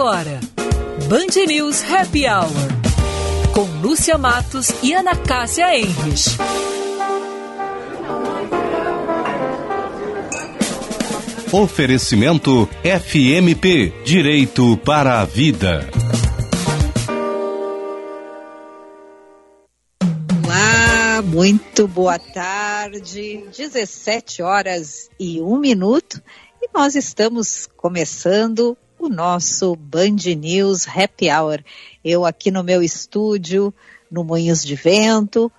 agora, Band News Happy Hour, com Lúcia Matos e Ana Cássia Enres. Oferecimento FMP Direito para a Vida. Olá, muito boa tarde. 17 horas e um minuto e nós estamos começando o nosso Band News Happy Hour. Eu aqui no meu estúdio, no Moinhos de Vento,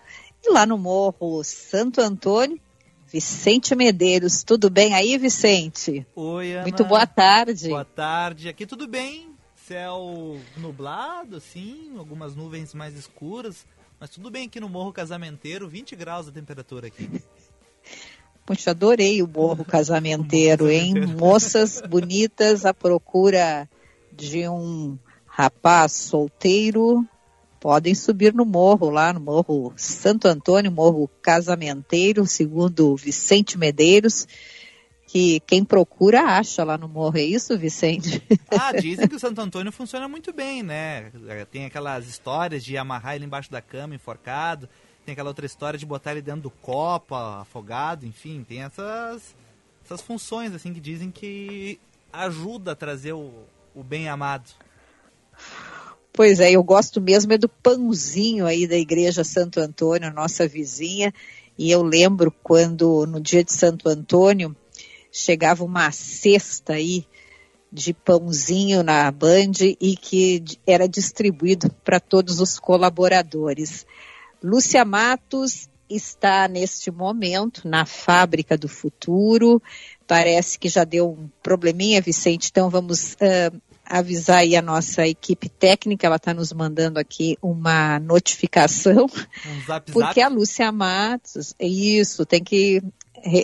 e lá no Morro Santo Antônio, Vicente Medeiros. Tudo bem aí, Vicente? Oi, Ana. Muito boa tarde. Boa tarde. Aqui tudo bem. Céu nublado, assim, algumas nuvens mais escuras, mas tudo bem aqui no Morro Casamenteiro, 20 graus a temperatura aqui. Puxa, adorei o morro casamenteiro, hein? Moças bonitas à procura de um rapaz solteiro podem subir no morro, lá no Morro Santo Antônio, Morro Casamenteiro, segundo Vicente Medeiros, que quem procura acha lá no morro. É isso, Vicente? Ah, dizem que o Santo Antônio funciona muito bem, né? Tem aquelas histórias de amarrar ele embaixo da cama, enforcado. Tem aquela outra história de botar ele dentro do copo, afogado, enfim, tem essas, essas funções assim que dizem que ajuda a trazer o, o bem amado. Pois é, eu gosto mesmo é do pãozinho aí da Igreja Santo Antônio, nossa vizinha, e eu lembro quando no dia de Santo Antônio chegava uma cesta aí de pãozinho na Band e que era distribuído para todos os colaboradores. Lúcia Matos está neste momento na fábrica do futuro. Parece que já deu um probleminha, Vicente. Então vamos uh, avisar aí a nossa equipe técnica. Ela está nos mandando aqui uma notificação. Um zap, porque zap. a Lúcia Matos, isso, tem que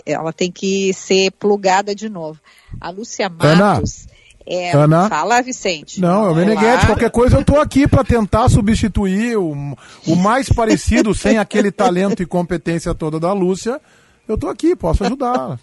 ela tem que ser plugada de novo. A Lúcia Matos. É, Ana? Fala, Vicente. Não, é o Meneghetti. Qualquer coisa eu tô aqui para tentar substituir o, o mais parecido, sem aquele talento e competência toda da Lúcia. Eu tô aqui, posso ajudar.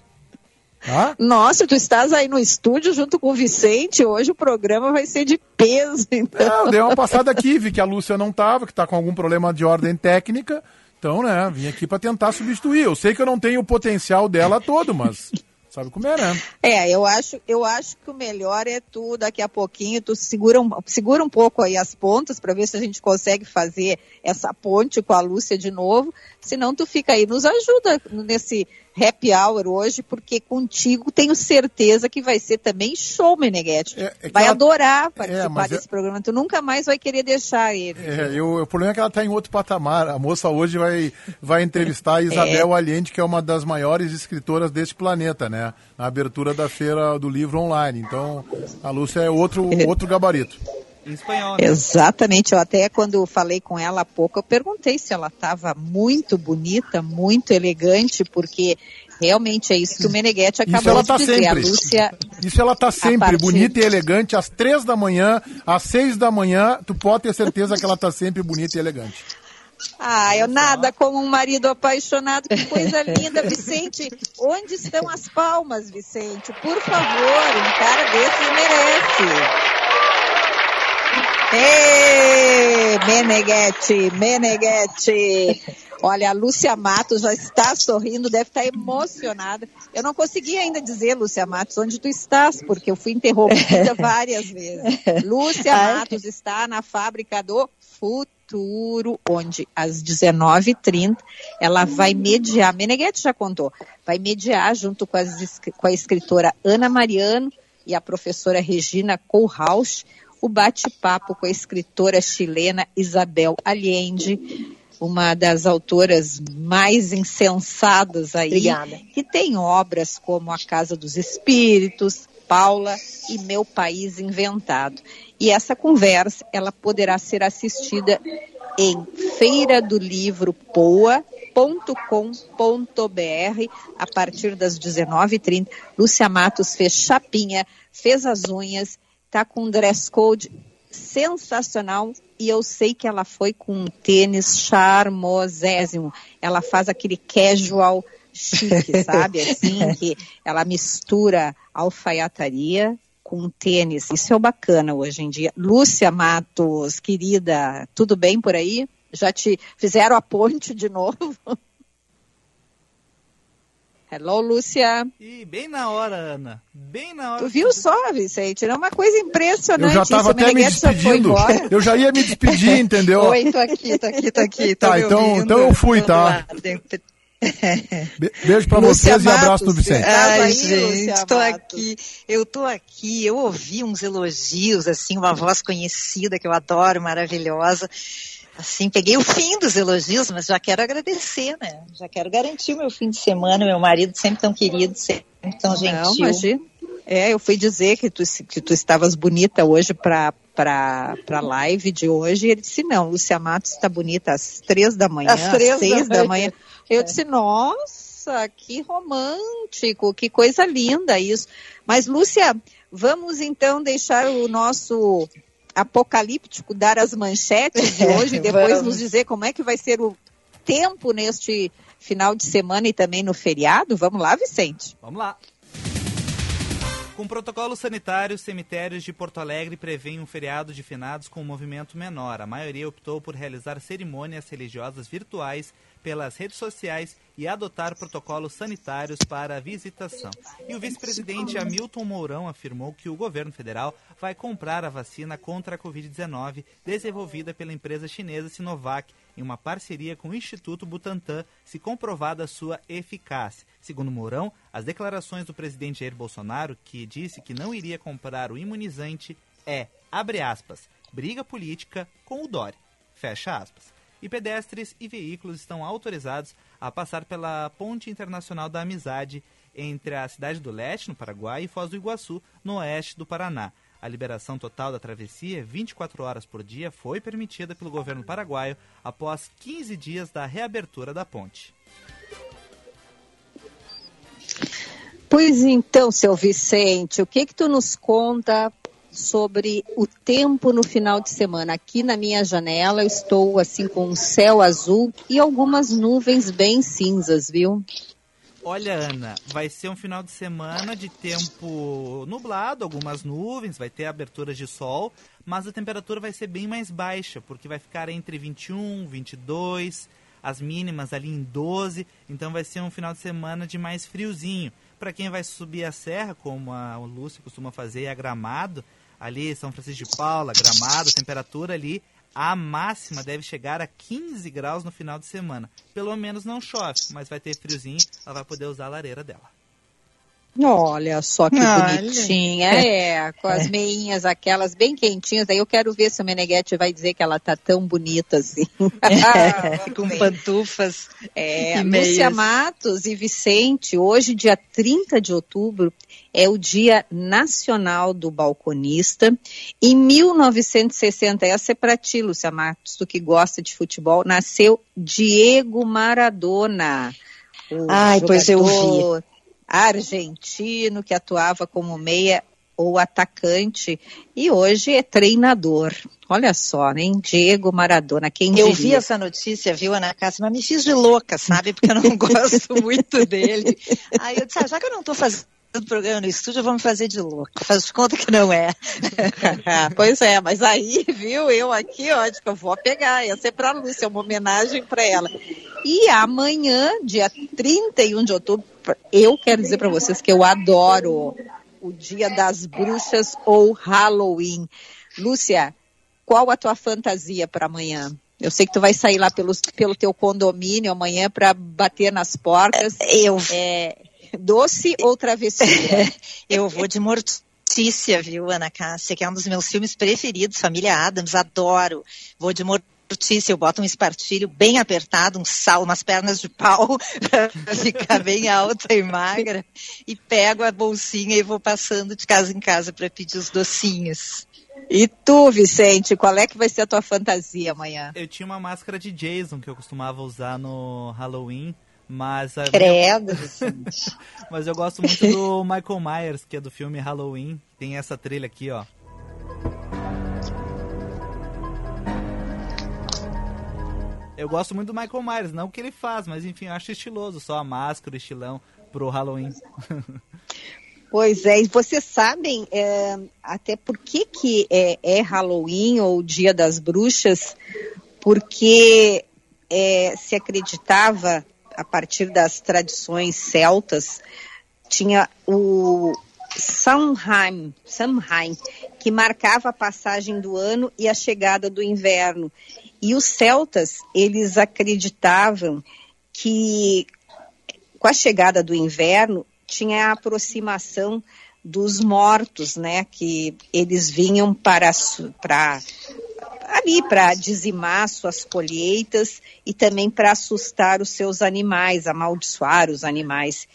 Tá? Nossa, tu estás aí no estúdio junto com o Vicente. Hoje o programa vai ser de peso, então. Eu dei uma passada aqui, vi que a Lúcia não tava, que tá com algum problema de ordem técnica. Então, né, vim aqui para tentar substituir. Eu sei que eu não tenho o potencial dela todo, mas Sabe como é, né? É, eu acho, eu acho que o melhor é tu, daqui a pouquinho, tu segura um, segura um pouco aí as pontas para ver se a gente consegue fazer essa ponte com a Lúcia de novo. Senão tu fica aí, nos ajuda nesse happy hour hoje, porque contigo tenho certeza que vai ser também show, Meneghetti. É, é vai ela- adorar participar É, desse programa. Tu nunca mais vai querer deixar ele. É, eu, o problema é que ela está em outro patamar. A moça hoje vai, vai entrevistar a Isabel Allende, que é uma das maiores escritoras deste planeta, né? Na abertura da feira do livro online. Então, a Lúcia é outro, outro gabarito. Em espanhol, né? Exatamente, eu até quando falei com ela há pouco, eu perguntei se ela estava muito bonita, muito elegante, porque realmente é isso que o Meneghetti Isso acabou ela de tá dizer. sempre. A Lúcia, Isso ela tá sempre partir- bonita e elegante, às três da manhã, às seis da manhã, tu pode ter certeza que ela tá sempre bonita e elegante. ah, eu nada como um marido apaixonado, que coisa linda, Vicente. Onde estão as palmas, Vicente? Por favor, um cara desse merece. Ê, Meneghetti, Meneghetti. Olha, a Lúcia Matos já está sorrindo, deve estar emocionada. Eu não consegui ainda dizer, Lúcia Matos, onde tu estás, porque eu fui interrompida várias vezes. Lúcia Matos está na fábrica do futuro, onde às 19h30 ela vai mediar, Meneghetti já contou, vai mediar junto com, as com a escritora Ana Mariano e a professora Regina Kohlhaus o bate-papo com a escritora chilena Isabel Allende, uma das autoras mais insensadas aí, Obrigada. que tem obras como A Casa dos Espíritos, Paula e Meu País Inventado. E essa conversa, ela poderá ser assistida em feira do livro poa.com.br a partir das 19h30. Lúcia Matos fez chapinha, fez as unhas, tá com um dress code sensacional e eu sei que ela foi com um tênis charmosésimo. Ela faz aquele casual chique, sabe? Assim, que ela mistura alfaiataria com tênis. Isso é o bacana hoje em dia. Lúcia Matos, querida, tudo bem por aí? Já te fizeram a ponte de novo? Hello, Lúcia. E bem na hora, Ana. Bem na hora. Tu viu só, Vicente? É uma coisa impressionante. Eu já estava até me despedindo. Eu já ia me despedir, entendeu? Oi, tô aqui, tô aqui, tô aqui. Tô tá, então, então eu fui, tá? Beijo pra Lúcia vocês Matos, e abraço no Vicente. Ai, aí, gente, tô aqui. Eu tô aqui, eu ouvi uns elogios, assim, uma voz conhecida que eu adoro, maravilhosa. Assim, peguei o fim dos elogios, mas já quero agradecer, né? Já quero garantir o meu fim de semana, meu marido sempre tão querido, sempre tão gentil. Não, imagina. É, eu fui dizer que tu, que tu estavas bonita hoje para para a live de hoje. E ele disse: Não, Lúcia Matos está bonita às três da manhã, às, três às seis da, da manhã. Eu é. disse: Nossa, que romântico, que coisa linda isso. Mas, Lúcia, vamos então deixar o nosso apocalíptico dar as manchetes de hoje e depois nos dizer como é que vai ser o tempo neste final de semana e também no feriado? Vamos lá, Vicente. Vamos lá. Com protocolo sanitário, cemitérios de Porto Alegre prevêem um feriado de finados com um movimento menor. A maioria optou por realizar cerimônias religiosas virtuais pelas redes sociais e adotar protocolos sanitários para a visitação. E o vice-presidente Hamilton Mourão afirmou que o governo federal vai comprar a vacina contra a Covid-19 desenvolvida pela empresa chinesa Sinovac em uma parceria com o Instituto Butantan, se comprovada sua eficácia. Segundo Mourão, as declarações do presidente Jair Bolsonaro, que disse que não iria comprar o imunizante, é, abre aspas, briga política com o Dória. Fecha aspas e pedestres e veículos estão autorizados a passar pela Ponte Internacional da Amizade entre a cidade do Leste, no Paraguai, e Foz do Iguaçu, no oeste do Paraná. A liberação total da travessia, 24 horas por dia, foi permitida pelo governo paraguaio após 15 dias da reabertura da ponte. Pois então, seu Vicente, o que que tu nos conta sobre o tempo no final de semana. Aqui na minha janela eu estou assim com um céu azul e algumas nuvens bem cinzas, viu? Olha, Ana, vai ser um final de semana de tempo nublado, algumas nuvens, vai ter aberturas de sol, mas a temperatura vai ser bem mais baixa, porque vai ficar entre 21, 22, as mínimas ali em 12, então vai ser um final de semana de mais friozinho. Para quem vai subir a serra, como a Lúcia costuma fazer, e a Gramado, ali São Francisco de Paula, Gramado, temperatura ali, a máxima deve chegar a 15 graus no final de semana. Pelo menos não chove, mas vai ter friozinho, ela vai poder usar a lareira dela. Olha só que Olha. bonitinha, é, com as meinhas aquelas bem quentinhas. Aí eu quero ver se o Meneghetti vai dizer que ela tá tão bonita assim. É, com pantufas. É, Lúcia Matos e Vicente, hoje, dia 30 de outubro, é o Dia Nacional do Balconista. Em 1960, essa é para ti, Lúcia Matos, tu que gosta de futebol, nasceu Diego Maradona. Ai, pois eu vi argentino que atuava como meia ou atacante e hoje é treinador. Olha só, né? Diego Maradona, quem Eu diria? vi essa notícia, viu, Ana Cássia, mas me fiz de louca, sabe? Porque eu não gosto muito dele. Aí eu disse, ah, já que eu não estou fazendo programa no estúdio, vamos fazer de louco. Faz de conta que não é. pois é, mas aí, viu, eu aqui, ó, acho que eu vou pegar. Ia ser para a Lúcia, uma homenagem para ela. E amanhã, dia 31 de outubro, eu quero dizer para vocês que eu adoro o Dia das Bruxas ou Halloween. Lúcia, qual a tua fantasia para amanhã? Eu sei que tu vai sair lá pelos, pelo teu condomínio amanhã para bater nas portas. Eu. É, doce ou travessia? eu vou de Mortícia, viu, Ana Cássia, que é um dos meus filmes preferidos, Família Adams, adoro. Vou de Mortícia Mortícia, eu boto um espartilho bem apertado, um sal, umas pernas de pau, para ficar bem alta e magra, e pego a bolsinha e vou passando de casa em casa para pedir os docinhos. E tu, Vicente, qual é que vai ser a tua fantasia amanhã? Eu tinha uma máscara de Jason que eu costumava usar no Halloween, mas Credo, minha... mas eu gosto muito do Michael Myers, que é do filme Halloween. Tem essa trilha aqui, ó. Eu gosto muito do Michael Myers, não o que ele faz, mas enfim, eu acho estiloso só a máscara, o estilão pro Halloween. Pois é, e vocês sabem é, até por que, que é, é, Halloween ou Dia das Bruxas? Porque é, se acreditava, a partir das tradições celtas, tinha o Samhain, Samhain, que marcava a passagem do ano e a chegada do inverno. E os celtas, eles acreditavam que com a chegada do inverno tinha a aproximação dos mortos, né, que eles vinham para, para ali para dizimar suas colheitas e também para assustar os seus animais, amaldiçoar os animais.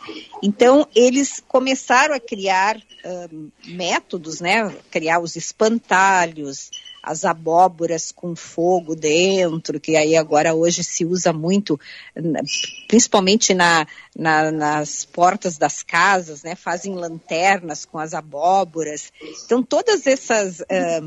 Então, eles começaram a criar uh, métodos, né? Criar os espantalhos, as abóboras com fogo dentro, que aí agora hoje se usa muito, principalmente na, na, nas portas das casas, né? Fazem lanternas com as abóboras. Então, todas essas. É,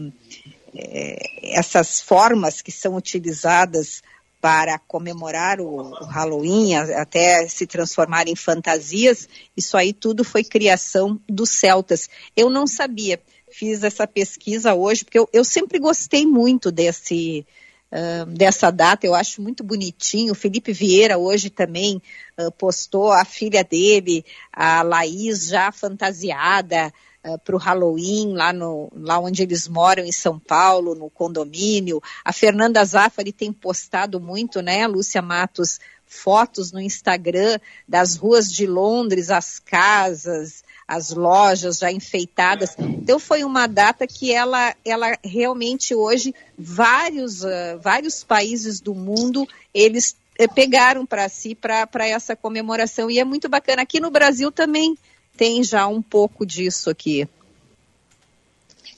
essas formas que são utilizadas para comemorar o, o, Halloween, até se transformar em fantasias, isso aí tudo foi criação dos celtas. Eu não sabia, fiz essa pesquisa hoje, porque eu, eu sempre gostei muito desse, uh, dessa data, eu acho muito bonitinho. O Felipe Vieira hoje também uh, postou a filha dele, a Laís, já fantasiada, uh, para o Halloween, lá, no, lá onde eles moram, em São Paulo, no condomínio. A Fernanda Zaffari tem postado muito, né, Lúcia Matos, fotos no Instagram das ruas de Londres, as casas, as lojas já enfeitadas. Então foi uma data que ela, ela realmente hoje vários, uh, vários países do mundo eles uh, pegaram para si para essa comemoração e é muito bacana. Aqui no Brasil também tem já um pouco disso aqui.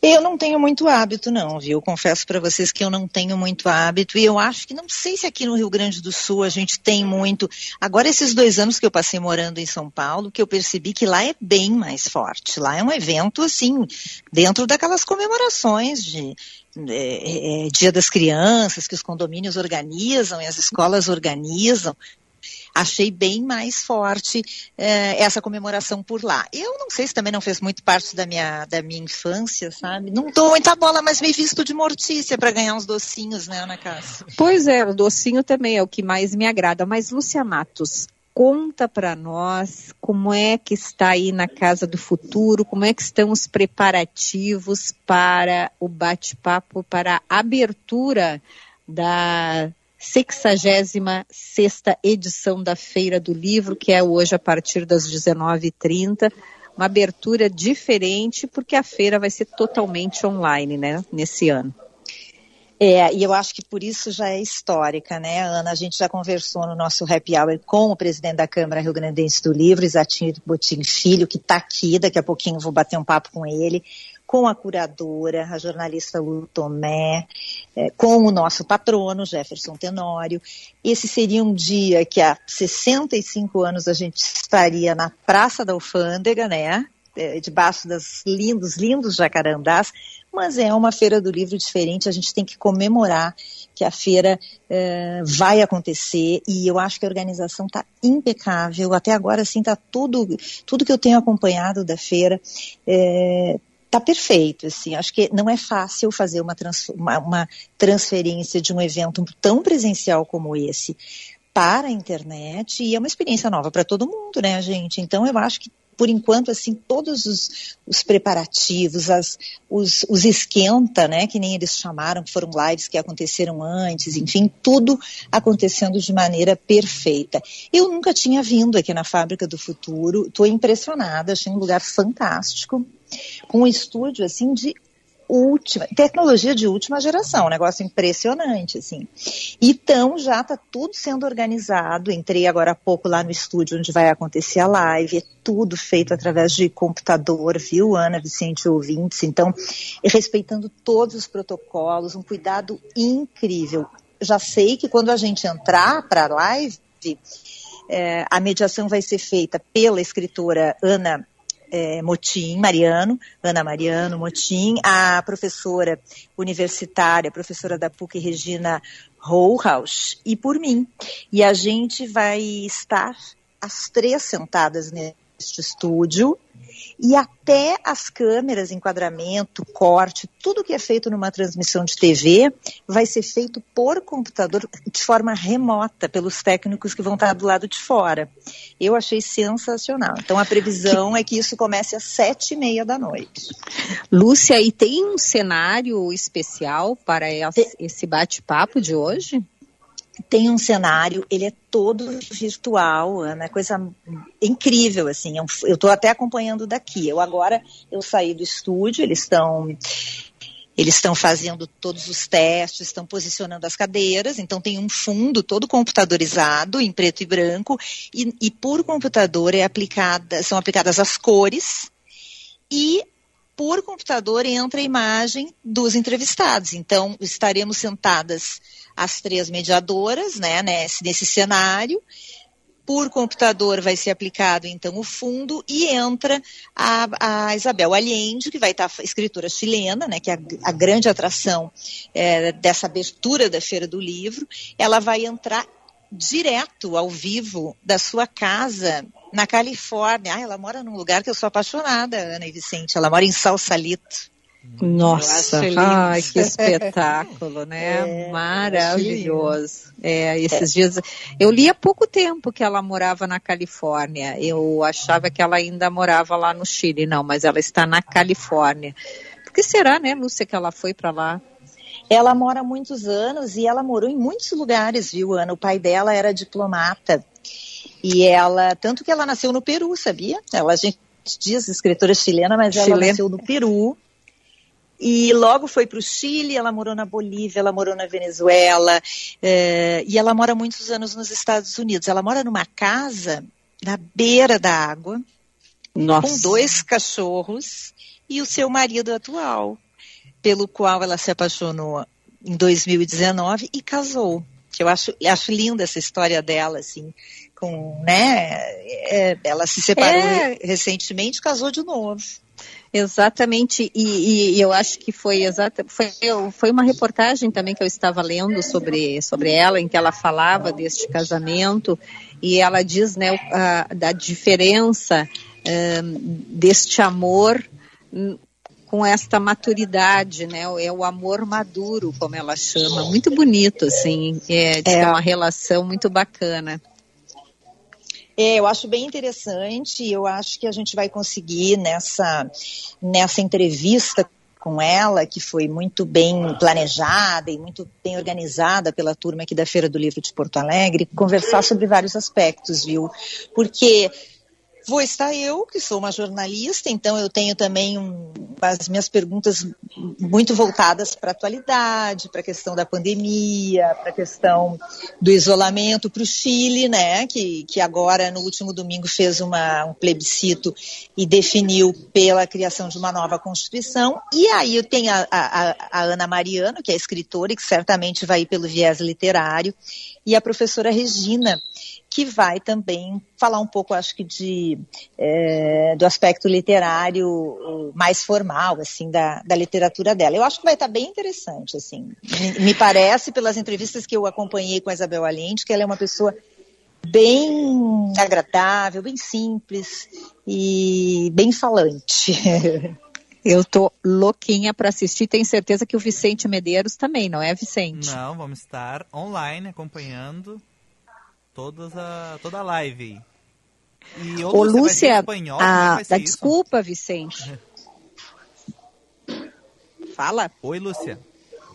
Eu não tenho muito hábito, não, viu? Confesso para vocês que eu não tenho muito hábito e eu acho que não sei se aqui no Rio Grande do Sul a gente tem muito. Agora, esses dois anos que eu passei morando em São Paulo, que eu percebi que lá é bem mais forte. Lá é um evento, assim, dentro daquelas comemorações de é, é, Dia das Crianças, que os condomínios organizam e as escolas organizam achei bem mais forte eh, essa comemoração por lá. Eu não sei se também não fez muito parte da minha, da minha infância, sabe? Não dou muita bola, mas me visto de mortícia para ganhar uns docinhos, né, Ana Cássia? Pois é, o docinho também é o que mais me agrada. Mas, Lúcia Matos, conta para nós como é que está aí na Casa do Futuro, como é que estão os preparativos para o bate-papo, para a abertura da 66 edição da Feira do Livro, que é hoje a partir das 19h30. Uma abertura diferente, porque a feira vai ser totalmente online, né, nesse ano. É, e eu acho que por isso já é histórica, né, Ana? A gente já conversou no nosso happy hour com o presidente da Câmara Rio Grandense do Livro, Isatinho Botim Filho, que está aqui, daqui a pouquinho vou bater um papo com ele com a curadora, a jornalista Lu Tomé, é, com o nosso patrono, Jefferson Tenório. Esse seria um dia que há 65 anos a gente estaria na Praça da Alfândega, né? É, debaixo dos lindos, lindos jacarandás, mas é uma feira do livro diferente, a gente tem que comemorar que a feira é, vai acontecer e eu acho que a organização está impecável, até agora assim está tudo, tudo que eu tenho acompanhado da feira é, tá perfeito, assim, acho que não é fácil fazer uma, trans, uma, uma transferência de um evento tão presencial como esse para a internet e é uma experiência nova para todo mundo, né, gente? Então eu acho que por enquanto, assim, todos os, os preparativos, as, os, os, esquenta, né, que nem eles chamaram, que foram lives que aconteceram antes, enfim, tudo acontecendo de maneira perfeita. Eu nunca tinha vindo aqui na Fábrica do Futuro, estou impressionada, achei um lugar fantástico um estúdio assim de última, tecnologia de última geração, um negócio impressionante, assim. Então já está tudo sendo organizado. Entrei agora há pouco lá no estúdio onde vai acontecer a live. É tudo feito através de computador, viu, Ana, Vicente ouvintes? Então, respeitando todos os protocolos, um cuidado incrível. Já sei que quando a gente entrar para a live, é, a mediação vai ser feita pela escritora Ana é, Motim, Mariano, Ana Mariano Motim, a professora universitária, professora da PUC, Regina Rohaus, e por mim. E a gente vai estar as três sentadas neste estúdio, E até as câmeras, enquadramento, corte, tudo que é feito numa transmissão de TV vai ser feito por computador de forma remota pelos técnicos que vão estar do lado de fora. Eu achei sensacional. Então a previsão é que isso comece às sete e meia da noite. Lúcia, e tem um cenário especial para esse bate-papo de hoje? Tem um cenário, ele é todo virtual, é coisa incrível, assim, é eu estou até acompanhando daqui, eu agora, eu saí do estúdio, eles estão eles estão fazendo todos os testes, estão posicionando as cadeiras, então tem um fundo todo computadorizado, em preto e branco, e, e por computador é aplicada, são aplicadas as cores, e por computador entra a imagem dos entrevistados. Então, estaremos sentadas as três mediadoras, né, nesse, nesse cenário. Por computador vai ser aplicado, então, o fundo e entra a, a Isabel Allende, que vai estar escritora chilena, né, que é a, a grande atração é, dessa abertura da Feira do Livro. Ela vai entrar direto ao vivo da sua casa na Califórnia. Ah, ela mora num lugar que eu sou apaixonada, Ana e Vicente. Ela mora em Salsalito. Nossa, ai, que espetáculo, né? É, Maravilhoso. É, esses é. dias eu li há pouco tempo que ela morava na Califórnia. Eu achava que ela ainda morava lá no Chile, não, mas ela está na Califórnia. Por que será, né, Lúcia, que ela foi para lá? Ela mora há muitos anos e ela morou em muitos lugares, viu, Ana? O pai dela era diplomata. E ela, tanto que ela nasceu no Peru, sabia? Ela, a gente diz escritora chilena, mas ela nasceu no Peru. E logo foi para o Chile, ela morou na Bolívia, ela morou na Venezuela, é, e ela mora muitos anos nos Estados Unidos. Ela mora numa casa na beira da água, Nossa. com dois cachorros e o seu marido atual, pelo qual ela se apaixonou em 2019 e casou. Eu acho, acho linda essa história dela, assim, com, né? É, ela se separou é... recentemente, casou de novo. Exatamente, e, e, eu acho que foi exata, foi, foi uma reportagem também que eu estava lendo sobre, sobre ela, em que ela falava deste casamento, e ela diz né, a, da diferença um, deste amor hum, com esta maturidade, né? É o amor maduro, como ela chama, muito bonito, assim, é, é uma relação muito bacana. É, eu acho bem interessante, eu acho que a gente vai conseguir nessa, nessa entrevista com ela, que foi muito bem planejada e muito bem organizada pela turma aqui da Feira do Livro de Porto Alegre, conversar sobre vários aspectos, viu? Porque Vou estar eu, que sou uma jornalista, então eu tenho também um, as minhas perguntas muito voltadas para a atualidade, para a questão da pandemia, para a questão do isolamento, para o Chile, né, que, que agora no último domingo fez uma, um plebiscito e definiu pela criação de uma nova Constituição. E aí eu tenho a, a, a Ana Mariano, que é escritora e que certamente vai ir pelo viés literário, e a professora Regina, que vai também falar um pouco, acho que, de, é, do aspecto literário mais formal, assim, da, da literatura dela. Eu acho que vai estar bem interessante, assim. Me, me parece, pelas entrevistas que eu acompanhei com a Isabel Allende, que ela é uma pessoa bem agradável, bem simples e bem falante. Eu tô louquinha para assistir. Tenho certeza que o Vicente Medeiros também, não é, Vicente? Não, vamos estar online acompanhando todas a, toda a live. E Ô, Lúcia, espanhol, a, a desculpa, Vicente. Fala. Oi, Lúcia.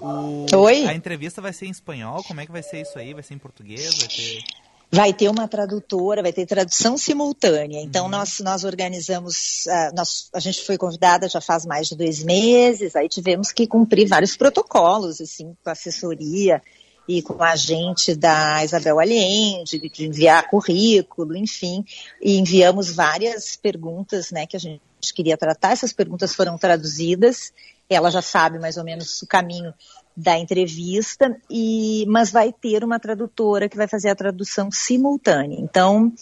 O, Oi. A entrevista vai ser em espanhol? Como é que vai ser isso aí? Vai ser em português? Vai ter... Vai ter uma tradutora, vai ter tradução simultânea. Então, uhum. nós, nós organizamos, uh, nós, a gente foi convidada já faz mais de dois meses, aí tivemos que cumprir vários protocolos, assim, com assessoria, e com a gente da Isabel Allende, de enviar currículo, enfim, e enviamos várias perguntas, né, que a gente queria tratar. Essas perguntas foram traduzidas, ela já sabe mais ou menos o caminho da entrevista, e, mas vai ter uma tradutora que vai fazer a tradução simultânea. Então,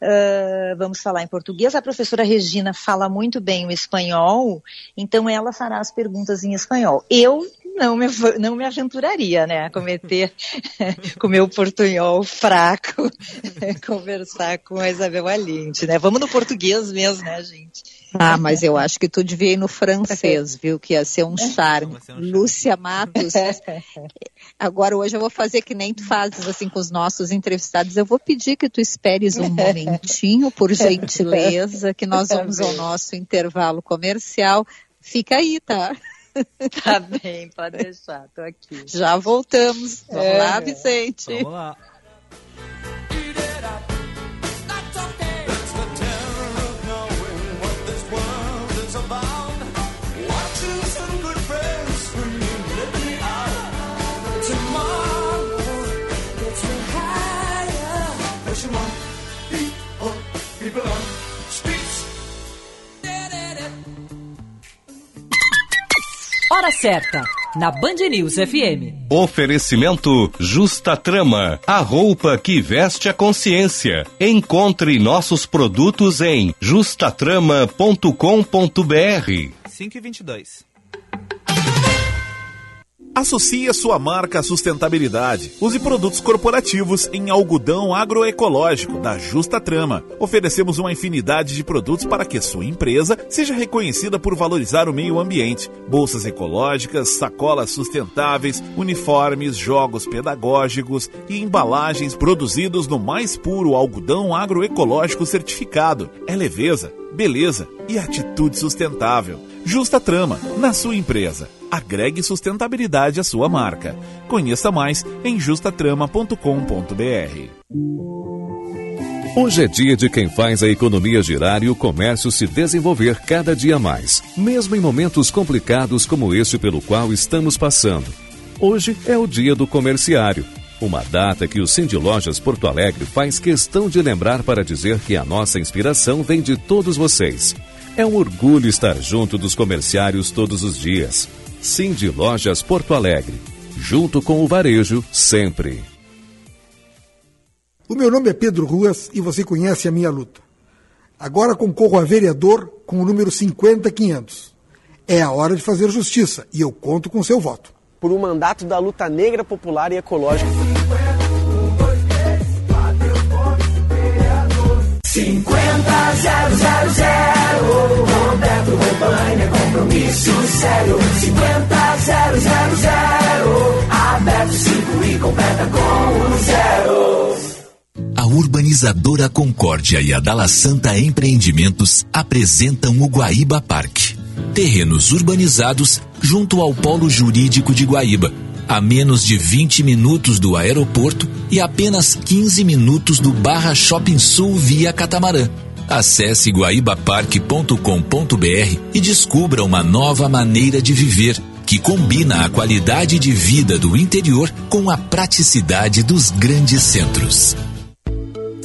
Uh, vamos falar em português. A professora Regina fala muito bem o espanhol, então ela fará as perguntas em espanhol. Eu não me, não me aventuraria, né, a cometer com meu portunhol fraco, conversar com a Isabel Allende, né? Vamos no português mesmo, né, gente? Ah, mas eu acho que tu devia ir no francês, viu? Que ia ser um charme. Um charme. Lúcia Matos. Agora, hoje eu vou fazer que nem tu fazes assim com os nossos entrevistados. Eu vou pedir que tu esperes um momentinho, por gentileza, que nós vamos ao nosso intervalo comercial. Fica aí, tá? Tá bem, pode deixar, tô aqui. Já voltamos. Vamos é. lá, Vicente. Vamos lá. Hora certa, na Band News FM. Oferecimento Justa Trama, a roupa que veste a consciência. Encontre nossos produtos em justatrama.com.br. 5 e 22. Associe a sua marca à sustentabilidade. Use produtos corporativos em algodão agroecológico da Justa Trama. Oferecemos uma infinidade de produtos para que sua empresa seja reconhecida por valorizar o meio ambiente. Bolsas ecológicas, sacolas sustentáveis, uniformes, jogos pedagógicos e embalagens produzidos no mais puro algodão agroecológico certificado. É leveza, beleza e atitude sustentável. Justa Trama, na sua empresa. Agregue sustentabilidade à sua marca. Conheça mais em justatrama.com.br. Hoje é dia de quem faz a economia girar e o comércio se desenvolver cada dia mais, mesmo em momentos complicados como este pelo qual estamos passando. Hoje é o dia do comerciário, uma data que o Cindy Lojas Porto Alegre faz questão de lembrar para dizer que a nossa inspiração vem de todos vocês. É um orgulho estar junto dos comerciários todos os dias. Cindy Lojas Porto Alegre. Junto com o varejo, sempre. O meu nome é Pedro Ruas e você conhece a minha luta. Agora concorro a vereador com o número 50500. É a hora de fazer justiça e eu conto com seu voto. Por um mandato da luta negra, popular e ecológica. 50 000 Roberto Robaina, compromisso sério. 50 000 Aberto 5 e completa com o zero. A urbanizadora Concórdia e a Dala Santa Empreendimentos apresentam o Guaíba Parque. Terrenos urbanizados junto ao Polo Jurídico de Guaíba, a menos de 20 minutos do aeroporto e apenas 15 minutos do Barra Shopping Sul via catamarã. Acesse guaibaparque.com.br e descubra uma nova maneira de viver que combina a qualidade de vida do interior com a praticidade dos grandes centros.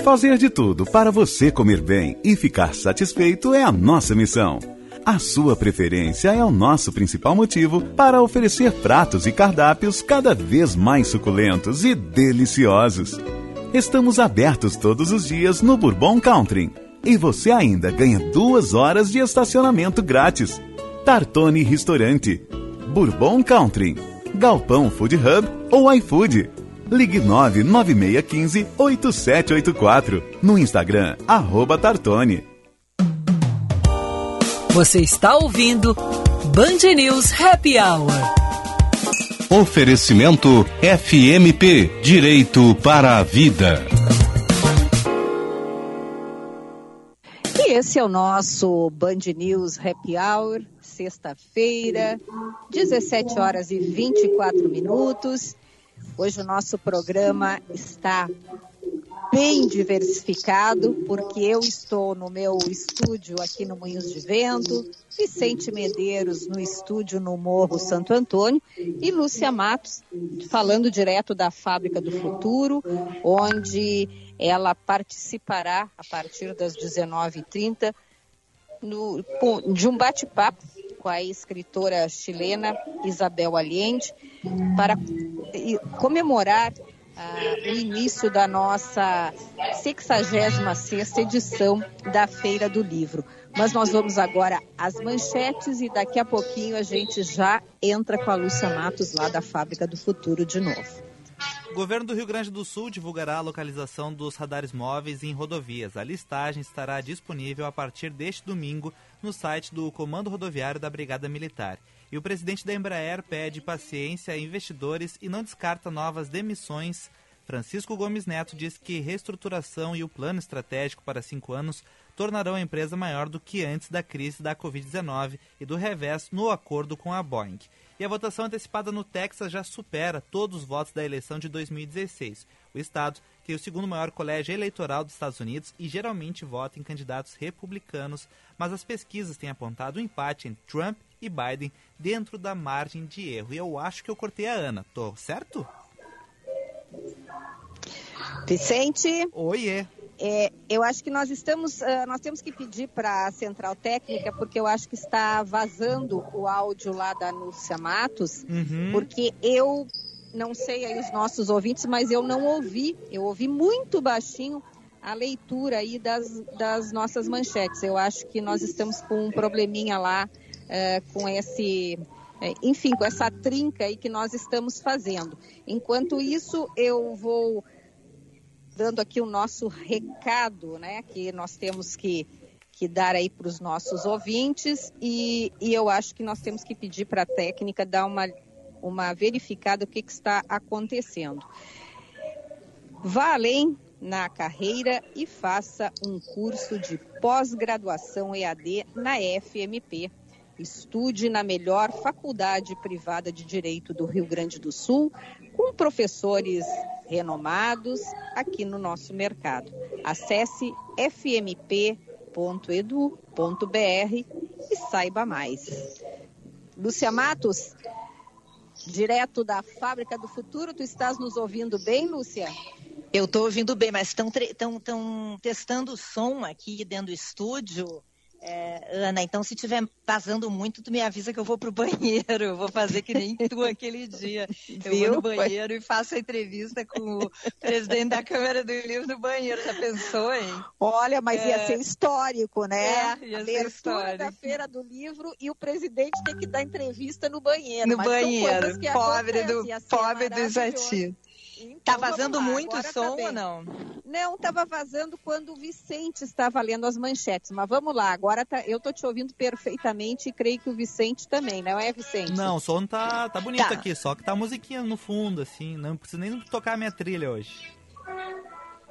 Fazer de tudo para você comer bem e ficar satisfeito é a nossa missão. A sua preferência é o nosso principal motivo para oferecer pratos e cardápios cada vez mais suculentos e deliciosos. Estamos abertos todos os dias no Bourbon Country e você ainda ganha duas horas de estacionamento grátis. Tartone Restaurante, Bourbon Country, Galpão Food Hub ou iFood. Ligue 99615 8784 no Instagram, arroba Tartone. Você está ouvindo Band News Happy Hour. Oferecimento FMP Direito para a Vida. Esse é o nosso Band News Happy Hour, sexta-feira, 17 horas e 24 minutos. Hoje o nosso programa está bem diversificado, porque eu estou no meu estúdio aqui no Moinhos de Vento, Vicente Medeiros no estúdio no Morro Santo Antônio e Lúcia Matos falando direto da Fábrica do Futuro, onde ela participará a partir das 19h30 no, de um bate-papo com a escritora chilena Isabel Allende para comemorar ah, o início da nossa 66 edição da Feira do Livro. Mas nós vamos agora às manchetes e daqui a pouquinho a gente já entra com a Lúcia Matos lá da Fábrica do Futuro de novo. O governo do Rio Grande do Sul divulgará a localização dos radares móveis em rodovias. A listagem estará disponível a partir deste domingo no site do Comando Rodoviário da Brigada Militar. E o presidente da Embraer pede paciência a investidores e não descarta novas demissões. Francisco Gomes Neto diz que reestruturação e o plano estratégico para cinco anos tornarão a empresa maior do que antes da crise da Covid-19 e do revés no acordo com a Boeing. E a votação antecipada no Texas já supera todos os votos da eleição de 2016. O estado tem o segundo maior colégio eleitoral dos Estados Unidos e geralmente vota em candidatos republicanos, mas as pesquisas têm apontado um empate entre Trump e Biden dentro da margem de erro. E eu acho que eu cortei a Ana. Tô certo? Vicente? Oiê. É, eu acho que nós estamos, uh, nós temos que pedir para a central técnica, porque eu acho que está vazando o áudio lá da Núcia Matos, uhum. porque eu não sei aí os nossos ouvintes, mas eu não ouvi, eu ouvi muito baixinho a leitura aí das, das nossas manchetes. Eu acho que nós estamos com um probleminha lá uh, com esse enfim, com essa trinca aí que nós estamos fazendo. Enquanto isso, eu vou dando aqui o nosso recado, né, que nós temos que, que dar aí para os nossos ouvintes e, e eu acho que nós temos que pedir para a técnica dar uma, uma verificada o que, que está acontecendo. Vá além na carreira e faça um curso de pós-graduação EAD na FMP. Estude na melhor faculdade privada de Direito do Rio Grande do Sul, com professores renomados aqui no nosso mercado. Acesse fmp.edu.br e saiba mais. Lúcia Matos, direto da Fábrica do Futuro, tu estás nos ouvindo bem, Lúcia? Eu estou ouvindo bem, mas estão testando o som aqui dentro do estúdio. É, Ana, então se estiver vazando muito, tu me avisa que eu vou pro banheiro. Eu vou fazer que nem tu aquele dia. Eu Viu? vou no banheiro e faço a entrevista com o presidente da Câmara do Livro no banheiro. Já pensou, hein? Olha, mas é... ia ser histórico, né? É, ia ser histórico. da Feira do Livro e o presidente tem que dar entrevista no banheiro. No banheiro. Pobre do, pobre do Jati. Então, tá vazando lá, muito tá som tá ou não? Não, estava vazando quando o Vicente estava lendo as manchetes. Mas vamos lá, agora tá, eu tô te ouvindo perfeitamente e creio que o Vicente também, não é, Vicente? Não, o som tá, tá bonito tá. aqui, só que tá a musiquinha no fundo, assim. Não preciso nem tocar a minha trilha hoje.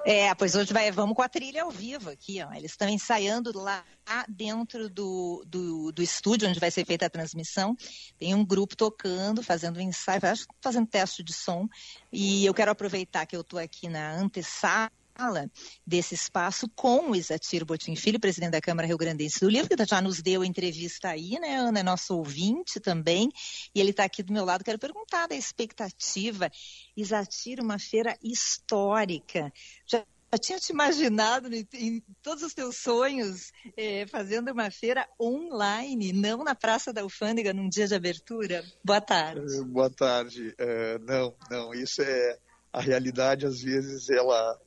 É, pois hoje vai, vamos com a trilha ao vivo aqui, ó. Eles estão ensaiando lá dentro do, do, do, estúdio onde vai ser feita a transmissão. Tem um grupo tocando, fazendo ensaio, fazendo teste de som. E eu quero aproveitar que eu estou aqui na antessala desse espaço com o Isatir Botim Filho, presidente da Câmara Rio Grandense do Livro, que já nos deu entrevista aí, né, Ana, é nosso ouvinte também, e ele está aqui do meu lado, quero perguntar da expectativa, Isatir, uma feira histórica, já tinha te imaginado em, todos os teus sonhos eh, fazendo uma feira online, não na Praça da Alfândega num dia de abertura? Boa tarde. Boa tarde. Uh, não, não, isso é a realidade às vezes ela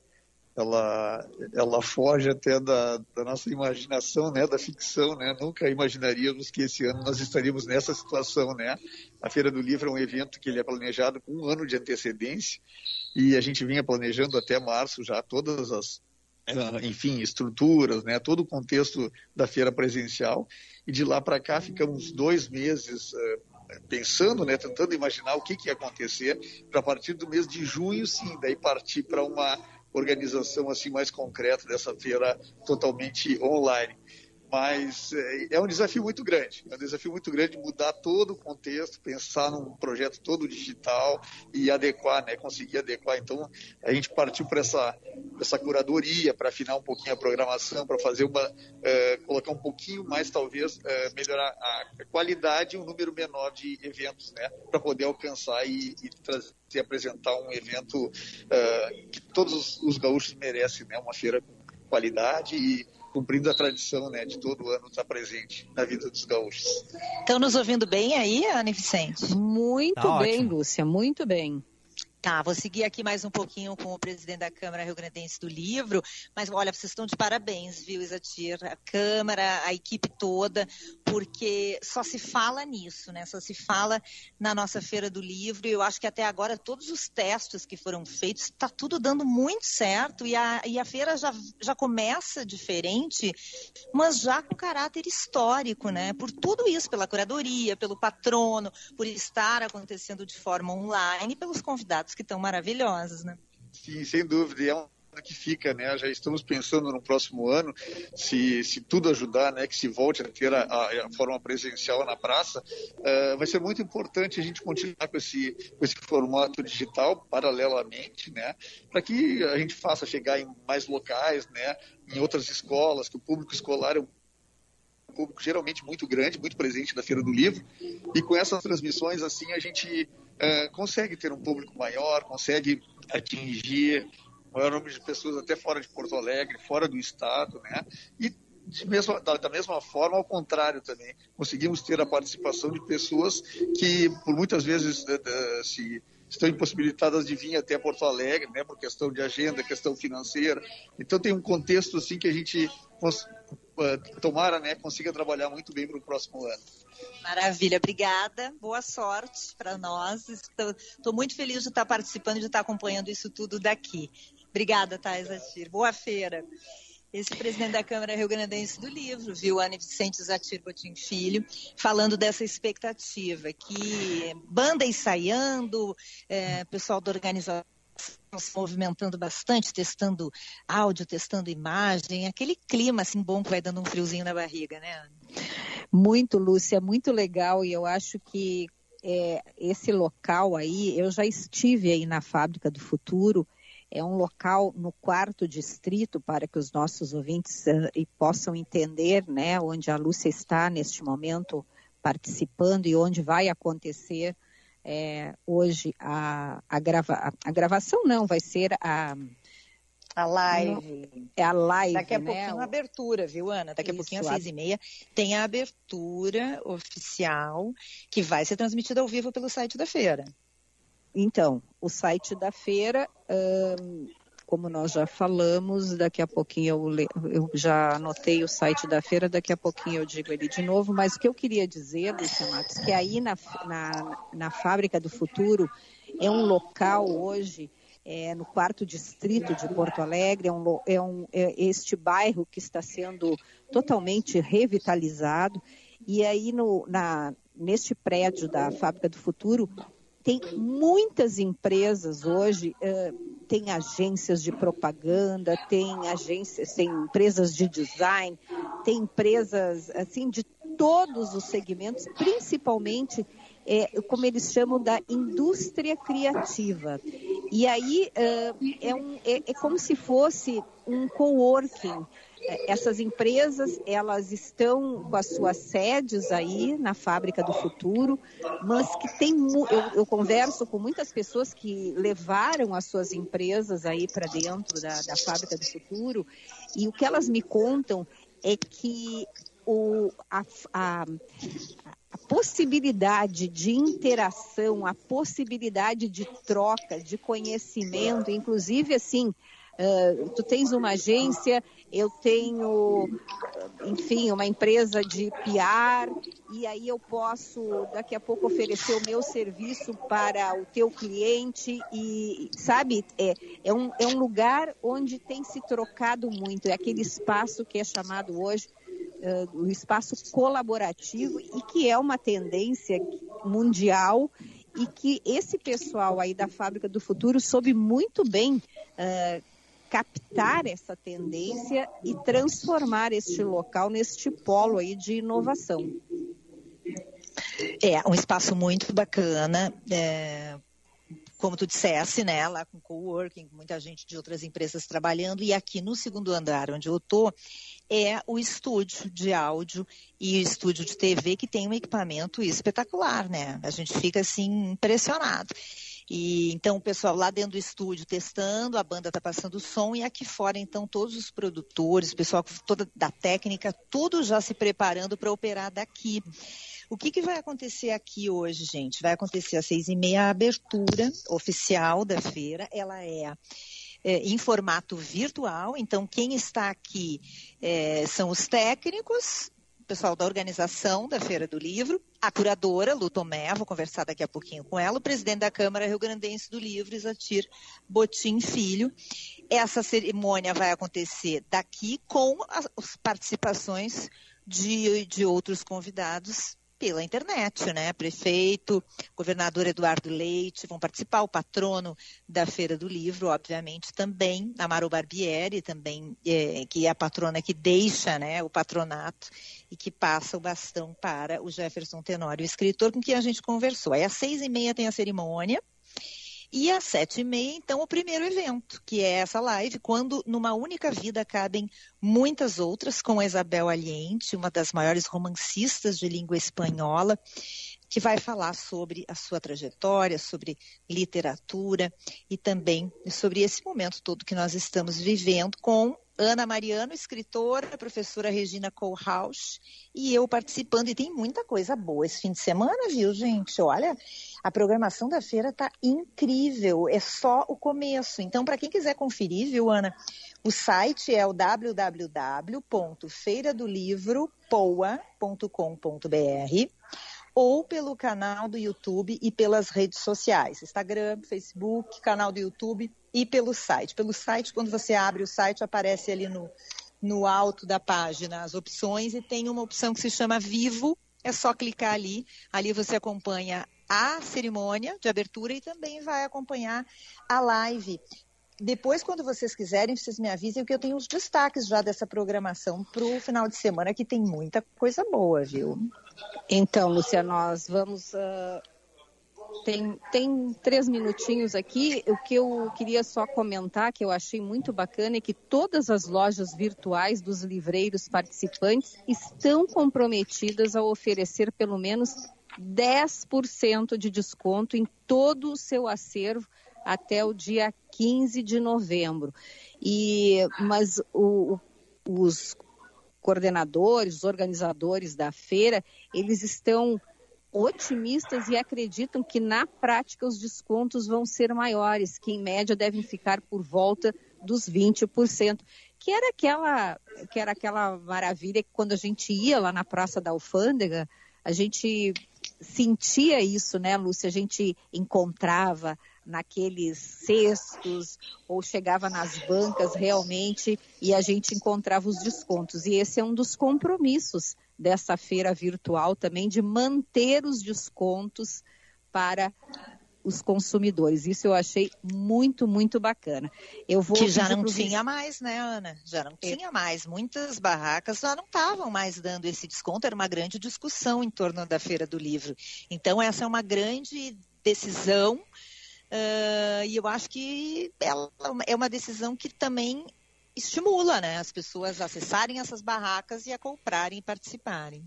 ela, ela foge até da, da, nossa imaginação, né, da ficção, né, nunca imaginaríamos que esse ano nós estaríamos nessa situação, né, a Feira do Livro é um evento que ele é planejado com um ano de antecedência e a gente vinha planejando até março já todas as, eh, enfim, estruturas, né, todo o contexto da feira presencial e de lá para cá ficamos dois meses uh, pensando, né, tentando imaginar o que, que ia acontecer para partir do mês de junho, sim, daí partir para uma organização assim mais concreta dessa feira totalmente online mas é, é um desafio muito grande, é um desafio muito grande mudar todo o contexto, pensar num projeto todo digital e adequar, né, conseguir adequar. Então, a gente partiu para essa, essa curadoria, para afinar um pouquinho a programação, para fazer uma, é, colocar um pouquinho mais, talvez, é, melhorar a qualidade e um número menor de eventos, né, para poder alcançar e, e trazer apresentar um evento uh, que todos os, os gaúchos merecem, né? Uma feira com qualidade e cumprindo a tradição né, de todo ano estar presente na vida dos gaúchos. Estão nos ouvindo bem aí, Ana Vicente? Muito tá bem, ótimo. Lúcia, muito bem. Tá, vou seguir aqui mais um pouquinho com o presidente da Câmara Rio Grandense do Livro, mas olha, vocês estão de parabéns, viu, Isatir? A Câmara, a equipe toda, porque só se fala nisso, né? Só se fala na nossa Feira do Livro, e eu acho que até agora todos os testes que foram feitos, está tudo dando muito certo, e a, e a feira já, já começa diferente, mas já com caráter histórico, né? Por tudo isso, pela curadoria, pelo patrono, por estar acontecendo de forma online, pelos convidados que estão maravilhosos, né? Sim, sem dúvida. E é um que fica, né? Já estamos pensando no próximo ano, se, se tudo ajudar, né? Que se volte a ter a, a, a forma presencial na praça, uh, vai ser muito importante a gente continuar com esse, com esse formato digital paralelamente, né? Para que a gente faça chegar em mais locais, né? Em outras escolas, que o público escolar é um público geralmente muito grande, muito presente da Feira do Livro, e com essas transmissões, assim, a gente uh, consegue ter um público maior, consegue atingir maior número de pessoas até fora de Porto Alegre, fora do estado, né? E da, da, mesma forma, ao contrário também, conseguimos ter a participação de pessoas que, por muitas vezes, uh, uh, se estão impossibilitadas de vir até Porto Alegre, né, por questão de agenda, questão financeira. Então tem um contexto assim que a gente tomara, né, consiga trabalhar muito bem para o próximo ano. Maravilha, obrigada, boa sorte para nós. Estou muito feliz de estar participando, de estar acompanhando isso tudo daqui. Obrigada, Thais Atir. Boa feira. Esse presidente da Câmara Rio Grandense do Livro, viu, Ana Vicente Zatir Botim Filho, falando dessa expectativa, que banda ensaiando, é, pessoal da organização se movimentando bastante, testando áudio, testando imagem, aquele clima assim bom que vai dando um friozinho na barriga, né? Muito, Lúcia, muito legal e eu acho que é, esse local aí, eu já estive aí na Fábrica do Futuro, é um local no quarto distrito para que os nossos ouvintes uh, possam entender, né, onde a Lúcia está neste momento participando e onde vai acontecer é, hoje a, a, grava, a, gravação não, vai ser a a live. É a live, Daqui a né? pouquinho a abertura, viu, Ana? Daqui Isso, a pouquinho, às seis e meia, tem a abertura oficial que vai ser transmitida ao vivo pelo site da feira. Então, o site da feira, hum, como nós já falamos, daqui a pouquinho eu, eu, já anotei o site da feira, daqui a pouquinho eu digo ele de novo, mas o que eu queria dizer, Lúcia Matos, que aí na, na, na Fábrica do Futuro é um local hoje, é, no quarto distrito de Porto Alegre, é, um, é, um, é este bairro que está sendo totalmente revitalizado, e aí no, na, neste prédio da Fábrica do Futuro tem muitas empresas hoje, tem agências de propaganda, tem agências, tem empresas de design, tem empresas assim de todos os segmentos, principalmente é, como eles chamam da indústria criativa. E aí é, um, é, é como se fosse um coworking essas empresas, elas estão com as suas sedes aí na Fábrica do Futuro, mas que tem, eu, eu converso com muitas pessoas que levaram as suas empresas aí para dentro da, da Fábrica do Futuro, e o que elas me contam é que o, a, a, a, possibilidade de interação, a possibilidade de troca, de conhecimento, inclusive assim, Uh, tu tens uma agência, eu tenho, enfim, uma empresa de PR, e aí eu posso daqui a pouco oferecer o meu serviço para o teu cliente e, sabe, é, é, um, é um lugar onde tem se trocado muito, é aquele espaço que é chamado hoje uh, o espaço colaborativo e que é uma tendência mundial e que esse pessoal aí da Fábrica do Futuro soube muito bem uh, captar essa tendência e transformar este local neste polo aí de inovação. É, um espaço muito bacana, é, como tu dissesse, né, lá com coworking, muita gente de outras empresas trabalhando, e aqui no segundo andar onde eu tô, é o estúdio de áudio e o estúdio de TV que tem um equipamento espetacular, né? A gente fica assim impressionado. E então o pessoal lá dentro do estúdio testando, a banda está passando o som e aqui fora então todos os produtores, o pessoal toda da técnica, tudo já se preparando para operar daqui. O que, que vai acontecer aqui hoje, gente? Vai acontecer às seis e meia a abertura oficial da feira. Ela é é, em formato virtual. Então, quem está aqui é, são os técnicos, pessoal da organização da Feira do Livro, a curadora, Lu Tomé, vou conversar daqui a pouquinho com ela, o presidente da Câmara Rio Grandense do Livro, Isatir Botim Filho. Essa cerimônia vai acontecer daqui com as participações de, de outros convidados pela internet, né? Prefeito, governador Eduardo Leite vão participar, o patrono da Feira do Livro, obviamente, também, Amaro Barbieri, também, é, que é a patrona que deixa né, o patronato e que passa o bastão para o Jefferson Tenório, o escritor com quem a gente conversou. Aí às seis e meia tem a cerimônia, e às sete e meia, então, o primeiro evento, que é essa live, quando numa única vida cabem muitas outras, com a Isabel Aliente, uma das maiores romancistas de língua espanhola, que vai falar sobre a sua trajetória, sobre literatura e também sobre esse momento todo que nós estamos vivendo com Ana Mariano, escritora, professora Regina Kohlhaus e eu participando. E tem muita coisa boa esse fim de semana, viu, gente? Olha, a programação da feira tá incrível, é só o começo. Então, para quem quiser conferir, viu, Ana, o site é o www.feiradolivropoa.com.br ou pelo canal do YouTube e pelas redes sociais, Instagram, Facebook, canal do YouTube e pelo site. Pelo site, quando você abre o site, aparece ali no, no alto da página as opções e tem uma opção que se chama Vivo. É só clicar ali. Ali você acompanha a cerimônia de abertura e também vai acompanhar a live. Depois, quando vocês quiserem, vocês me avisem, que eu tenho os destaques já dessa programação para o final de semana, que tem muita coisa boa, viu? Então, Lúcia, nós vamos. Uh, tem, tem três minutinhos aqui. O que eu queria só comentar, que eu achei muito bacana, é que todas as lojas virtuais dos livreiros participantes estão comprometidas a oferecer pelo menos 10% de desconto em todo o seu acervo até o dia 15 de novembro. E, mas o, os coordenadores, organizadores da feira, eles estão otimistas e acreditam que na prática os descontos vão ser maiores, que em média devem ficar por volta dos 20%, que era aquela que era aquela maravilha que quando a gente ia lá na Praça da Alfândega, a gente sentia isso, né, Lúcia? A gente encontrava naqueles cestos ou chegava nas bancas realmente e a gente encontrava os descontos. E esse é um dos compromissos dessa feira virtual também de manter os descontos para os consumidores. Isso eu achei muito, muito bacana. Eu vou que já não tinha mais, né, Ana? Já não é. tinha mais. Muitas barracas já não estavam mais dando esse desconto. Era uma grande discussão em torno da Feira do Livro. Então, essa é uma grande decisão Uh, e eu acho que ela é uma decisão que também estimula né, as pessoas a acessarem essas barracas e a comprarem e participarem.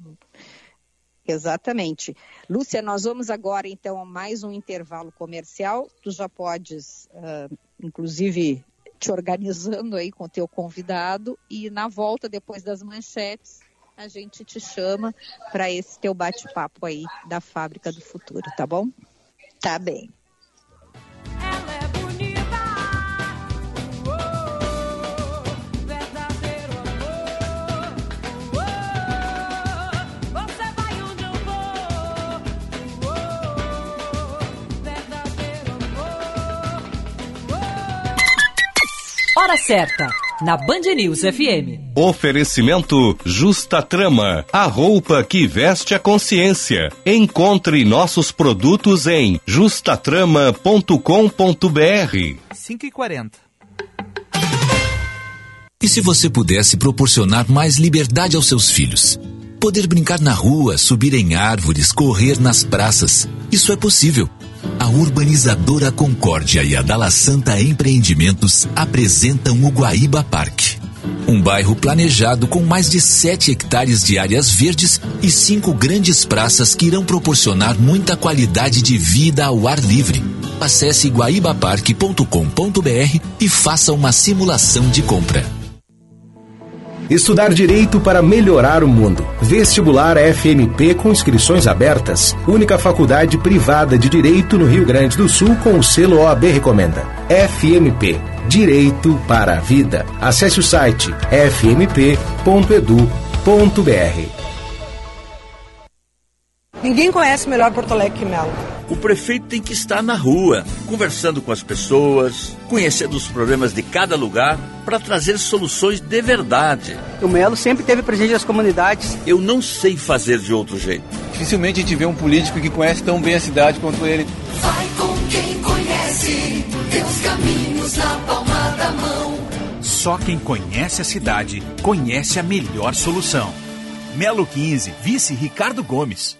Exatamente. Lúcia, nós vamos agora então a mais um intervalo comercial. Tu já podes, uh, inclusive, te organizando aí com o teu convidado e na volta, depois das manchetes, a gente te chama para esse teu bate-papo aí da Fábrica do Futuro, tá bom? Tá bem. Hora certa, na Band News FM. Oferecimento Justa Trama, a roupa que veste a consciência. Encontre nossos produtos em justatrama.com.br. 5 e 40 E se você pudesse proporcionar mais liberdade aos seus filhos? Poder brincar na rua, subir em árvores, correr nas praças. Isso é possível. A urbanizadora Concórdia e a Dala Santa Empreendimentos apresentam o Guaíba Parque. Um bairro planejado com mais de 7 hectares de áreas verdes e cinco grandes praças que irão proporcionar muita qualidade de vida ao ar livre. Acesse guaibaparque.com.br e faça uma simulação de compra. Estudar direito para melhorar o mundo. Vestibular FMP com inscrições abertas. Única faculdade privada de direito no Rio Grande do Sul com o selo OAB Recomenda. FMP. Direito para a vida. Acesse o site fmp.edu.br. Ninguém conhece melhor Porto Alegre que Melo. O prefeito tem que estar na rua, conversando com as pessoas, conhecendo os problemas de cada lugar para trazer soluções de verdade. O Melo sempre teve presente nas comunidades. Eu não sei fazer de outro jeito. Dificilmente a gente vê um político que conhece tão bem a cidade quanto ele. Vai com quem conhece, teus caminhos na palma da mão. Só quem conhece a cidade conhece a melhor solução. Melo 15, vice Ricardo Gomes.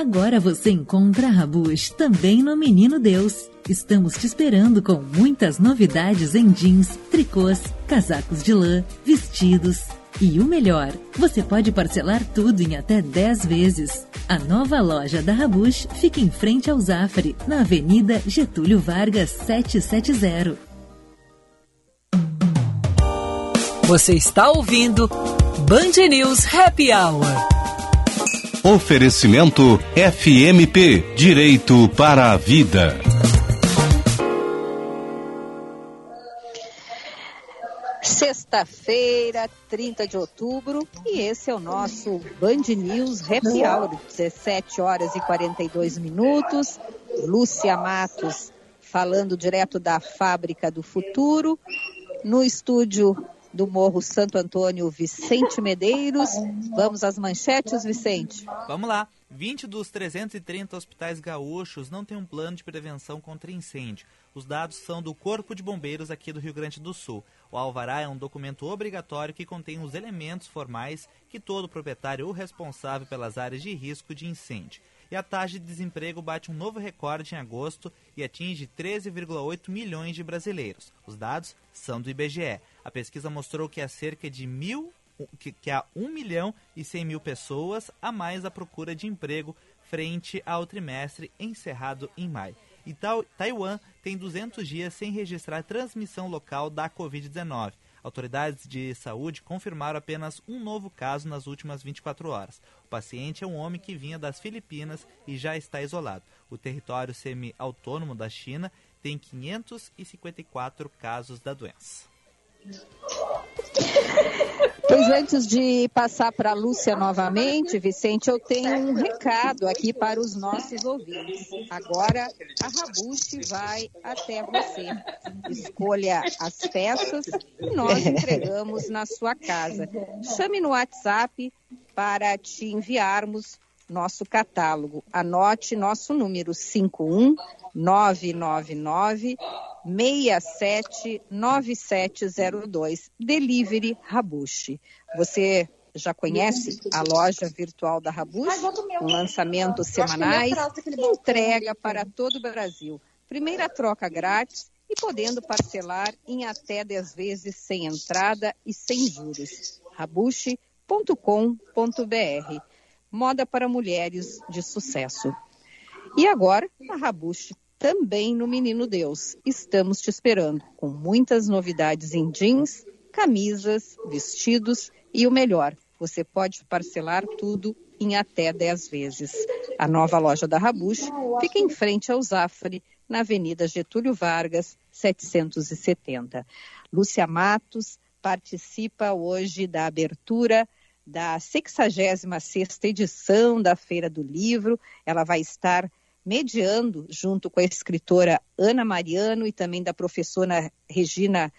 Agora você encontra a Rabush também no Menino Deus. Estamos te esperando com muitas novidades em jeans, tricôs, casacos de lã, vestidos. E o melhor, você pode parcelar tudo em até 10 vezes. A nova loja da Rabush fica em frente ao Zafari, na Avenida Getúlio Vargas 770. Você está ouvindo Band News Happy Hour. Oferecimento FMP Direito para a Vida. Sexta-feira, 30 de outubro, e esse é o nosso Band News Happy Hour, 17 horas e 42 minutos. Lúcia Matos falando direto da Fábrica do Futuro. No estúdio do Morro Santo Antônio, Vicente Medeiros. Vamos às manchetes, Vicente. Vamos lá. 20 dos 330 hospitais gaúchos não têm um plano de prevenção contra incêndio. Os dados são do Corpo de Bombeiros aqui do Rio Grande do Sul. O alvará é um documento obrigatório que contém os elementos formais que todo proprietário ou responsável pelas áreas de risco de incêndio. E a taxa de desemprego bate um novo recorde em agosto e atinge 13,8 milhões de brasileiros. Os dados são do IBGE. A pesquisa mostrou que há cerca de mil, que, que há 1 milhão e 100 mil pessoas a mais à procura de emprego frente ao trimestre encerrado em maio. E Taiwan tem 200 dias sem registrar transmissão local da Covid-19. Autoridades de saúde confirmaram apenas um novo caso nas últimas 24 horas. O paciente é um homem que vinha das Filipinas e já está isolado. O território semi-autônomo da China tem 554 casos da doença. Pois antes de passar para a Lúcia novamente, Vicente, eu tenho um recado aqui para os nossos ouvintes. Agora a Rabuche vai até você. Escolha as peças e nós entregamos na sua casa. Chame no WhatsApp para te enviarmos nosso catálogo. Anote nosso número 51 999 679702. Delivery Rabushi. Você já conhece a loja virtual da Rabushi? Lançamentos semanais, entrega para todo o Brasil. Primeira troca grátis e podendo parcelar em até 10 vezes sem entrada e sem juros. rabushi.com.br Moda para mulheres de sucesso. E agora, a Rabushi também no Menino Deus. Estamos te esperando com muitas novidades em jeans, camisas, vestidos e o melhor, você pode parcelar tudo em até 10 vezes. A nova loja da Rabush fica em frente ao Zafre, na Avenida Getúlio Vargas, 770. Lúcia Matos participa hoje da abertura da 66ª edição da Feira do Livro. Ela vai estar mediando junto com a escritora Ana Mariano e também da professora Regina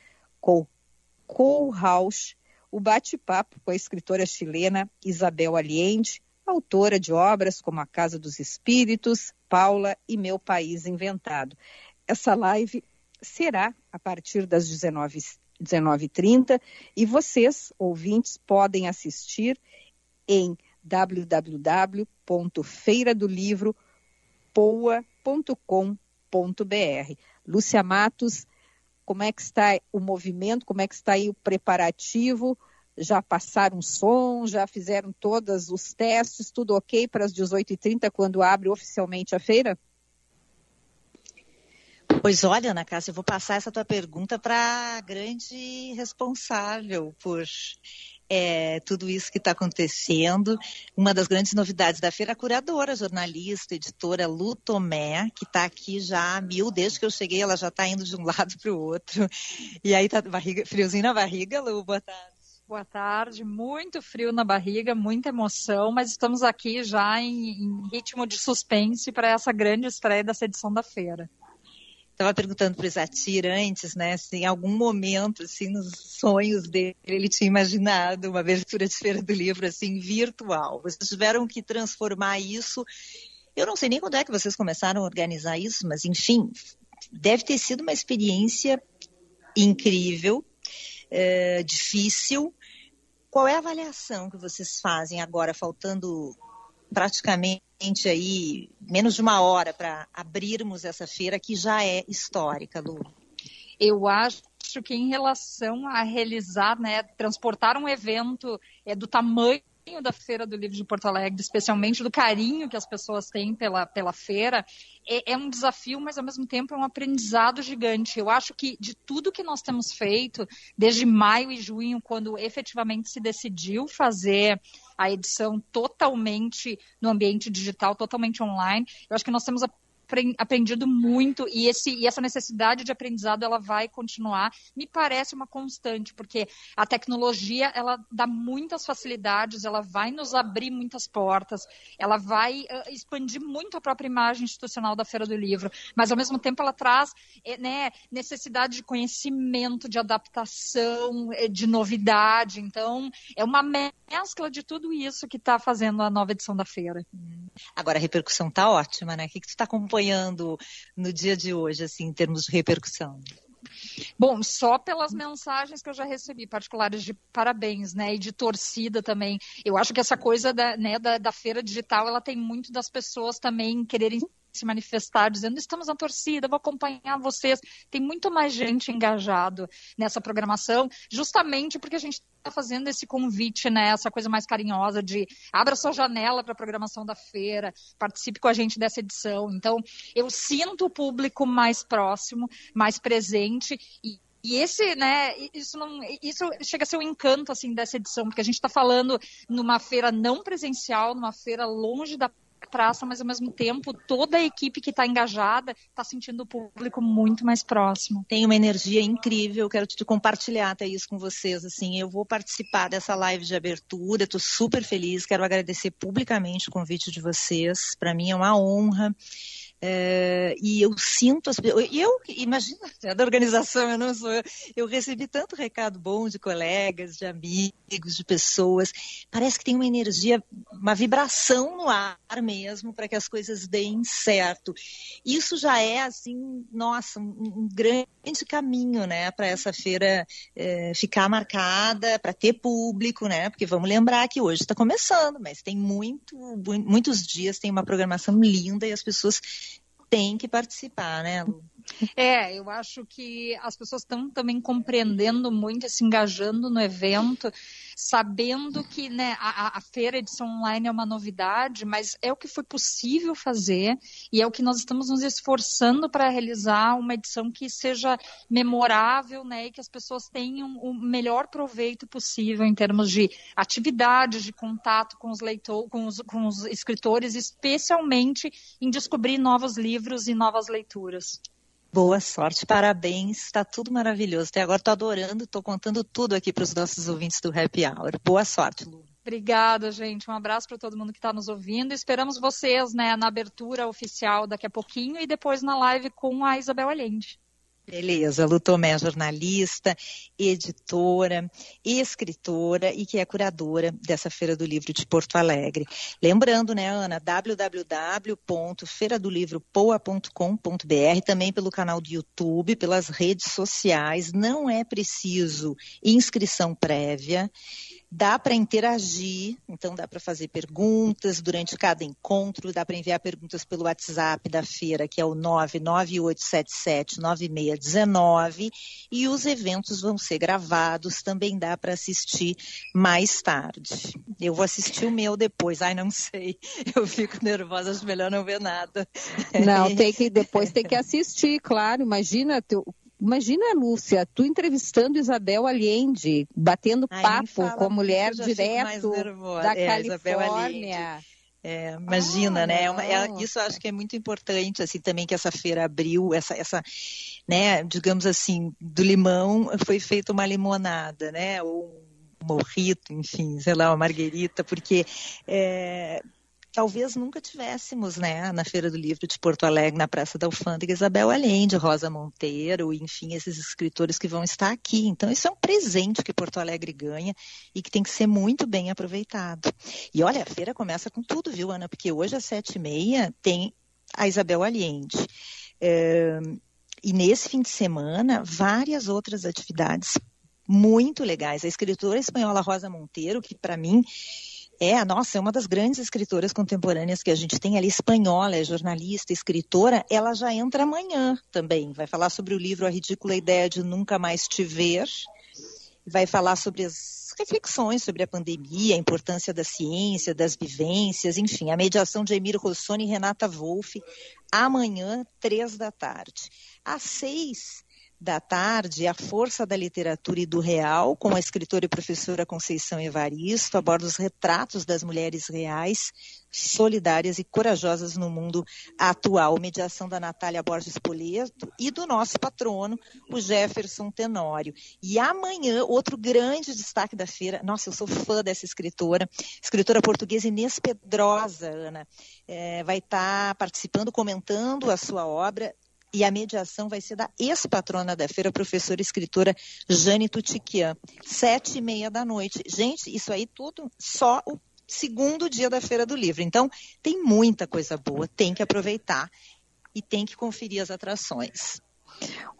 Kohlhaus, o bate-papo com a escritora chilena Isabel Allende, autora de obras como A Casa dos Espíritos, Paula e Meu País Inventado. Essa live será a partir das 19 19h30 e vocês, ouvintes, podem assistir em www.feiradolivro.poa.com.br. Lúcia Matos, como é que está o movimento, como é que está aí o preparativo? Já passaram som, já fizeram todos os testes, tudo ok para as 18h30, quando abre oficialmente a feira? Pois olha, Ana Cássia, eu vou passar essa tua pergunta para a grande responsável por é, tudo isso que está acontecendo. Uma das grandes novidades da feira, a curadora, jornalista, editora Lu Tomé, que está aqui já há mil, desde que eu cheguei, ela já está indo de um lado para o outro. E aí tá barriga, friozinho na barriga, Lu, boa tarde. Boa tarde, muito frio na barriga, muita emoção, mas estamos aqui já em, em ritmo de suspense para essa grande estreia dessa edição da feira. Estava perguntando para o Zatir antes, né, se em algum momento, assim, nos sonhos dele, ele tinha imaginado uma abertura de feira do livro, assim, virtual. Vocês tiveram que transformar isso. Eu não sei nem quando é que vocês começaram a organizar isso, mas, enfim, deve ter sido uma experiência incrível, é, difícil. Qual é a avaliação que vocês fazem agora, faltando praticamente aí menos de uma hora para abrirmos essa feira que já é histórica, Lu. Eu acho que em relação a realizar, né, transportar um evento é, do tamanho da Feira do Livro de Porto Alegre, especialmente do carinho que as pessoas têm pela, pela feira, é, é, um desafio, mas ao mesmo tempo é um aprendizado gigante. Eu acho que de tudo que nós temos feito, desde maio e junho, quando efetivamente se decidiu fazer a edição totalmente no ambiente digital, totalmente online, eu acho que nós temos aprendido muito e, esse, e essa necessidade de aprendizado ela vai continuar. Me parece uma constante, porque a tecnologia ela dá muitas facilidades, ela vai nos abrir muitas portas, ela vai uh, expandir muito a própria imagem institucional da Feira do Livro, mas ao mesmo tempo ela traz eh, né, necessidade de conhecimento, de adaptação, eh, de novidade. Então, é uma mescla de tudo isso que está fazendo a nova edição da feira. Agora a repercussão está ótima, né? O que, que tu está acompanhando? Acompanhando no dia de hoje, assim, em termos de repercussão? Bom, só pelas mensagens que eu já recebi, particulares de parabéns, né, e de torcida também. Eu acho que essa coisa da, né, da, da feira digital, ela tem muito das pessoas também quererem se manifestar dizendo estamos na torcida, vou acompanhar vocês. Tem muito mais gente engajado nessa programação, justamente porque a gente está fazendo esse convite, né, essa coisa mais carinhosa de abra sua janela para a programação da feira, participe com a gente dessa edição. Então, eu sinto o público mais próximo, mais presente e e esse, né, isso não, isso chega a ser o um encanto assim dessa edição, porque a gente está falando numa feira não presencial, numa feira longe da praça, mas ao mesmo tempo toda a equipe que está engajada está sentindo o público muito mais próximo. Tem uma energia incrível, quero te compartilhar até isso com vocês. Assim, eu vou participar dessa live de abertura, estou super feliz, quero agradecer publicamente o convite de vocês. Para mim é uma honra. É, e eu sinto, as, eu, imagina, é da organização, eu não sou, eu recebi tanto recado bom de colegas, de amigos, de pessoas. Parece que tem uma energia, uma vibração no ar mesmo para que as coisas deem certo. Isso já é assim, nossa, um, um grande caminho, né, para essa feira é, ficar marcada, para ter público, né? Porque vamos lembrar que hoje está começando, mas tem muito, muitos dias, tem uma programação linda e as pessoas tem que participar, né, Lu? É, eu acho que as pessoas estão também compreendendo muito, se engajando no evento, sabendo que né, a, a, feira edição online é uma novidade, mas é o que foi possível fazer e é o que nós estamos nos esforçando para realizar uma edição que seja memorável né, e que as pessoas tenham o melhor proveito possível em termos de atividades, de contato com os leitores, com os, com os escritores, especialmente em descobrir novos livros e novas leituras. Boa sorte, parabéns, está tudo maravilhoso. Até agora estou adorando, estou contando tudo aqui para os nossos ouvintes do Happy Hour. Boa sorte, Lu. Obrigada, gente. Um abraço para todo mundo que está nos ouvindo. Esperamos vocês né, na abertura oficial daqui a pouquinho e depois na live com a Isabel Allende. Beleza, Lu Tomé é jornalista, editora, escritora e que é curadora dessa Feira do Livro de Porto Alegre. Lembrando, né, Ana, www.feiradolivropoa.com.br, também pelo canal do YouTube, pelas redes sociais, não é preciso inscrição prévia dá para interagir, então dá para fazer perguntas durante cada encontro, dá para enviar perguntas pelo WhatsApp da feira, que é o 998779619, e os eventos vão ser gravados, também dá para assistir mais tarde. Eu vou assistir o meu depois, ai não sei, eu fico nervosa, acho melhor não ver nada. Não, tem que depois tem que assistir, claro, imagina Imagina, Lúcia, tu entrevistando Isabel Allende, batendo Ai, papo com a mulher direto da é, Califórnia. É, imagina, ah, né? É, é isso acho que é muito importante, assim, também que essa feira abriu, essa, essa, né, digamos assim, do limão foi feita uma limonada, né? Ou um morrito, enfim, sei lá, uma marguerita, porque é, talvez nunca tivéssemos, né, na Feira do Livro de Porto Alegre, na Praça da Alfândega, Isabel Allende, Rosa Monteiro, enfim, esses escritores que vão estar aqui. Então, isso é um presente que Porto Alegre ganha e que tem que ser muito bem aproveitado. E olha, a feira começa com tudo, viu, Ana? Porque hoje às sete e meia tem a Isabel Allende. É, e nesse fim de semana, várias outras atividades muito legais. A escritora espanhola Rosa Monteiro, que para mim é, nossa, é uma das grandes escritoras contemporâneas que a gente tem. Ela é espanhola, é jornalista, escritora. Ela já entra amanhã também. Vai falar sobre o livro A Ridícula Ideia de Nunca Mais Te Ver. Vai falar sobre as reflexões sobre a pandemia, a importância da ciência, das vivências, enfim, a mediação de Emir Rossoni e Renata Wolff, amanhã, três da tarde. Às seis, da tarde, A Força da Literatura e do Real, com a escritora e professora Conceição Evaristo, aborda os retratos das mulheres reais, solidárias e corajosas no mundo atual. Mediação da Natália Borges Poleto e do nosso patrono, o Jefferson Tenório. E amanhã, outro grande destaque da feira, nossa, eu sou fã dessa escritora, escritora portuguesa Inês Pedrosa, Ana, é, vai estar tá participando, comentando a sua obra, e a mediação vai ser da ex-patrona da feira, professora e escritora Jane Tutiquian, sete e meia da noite. Gente, isso aí tudo só o segundo dia da Feira do Livro. Então, tem muita coisa boa, tem que aproveitar e tem que conferir as atrações.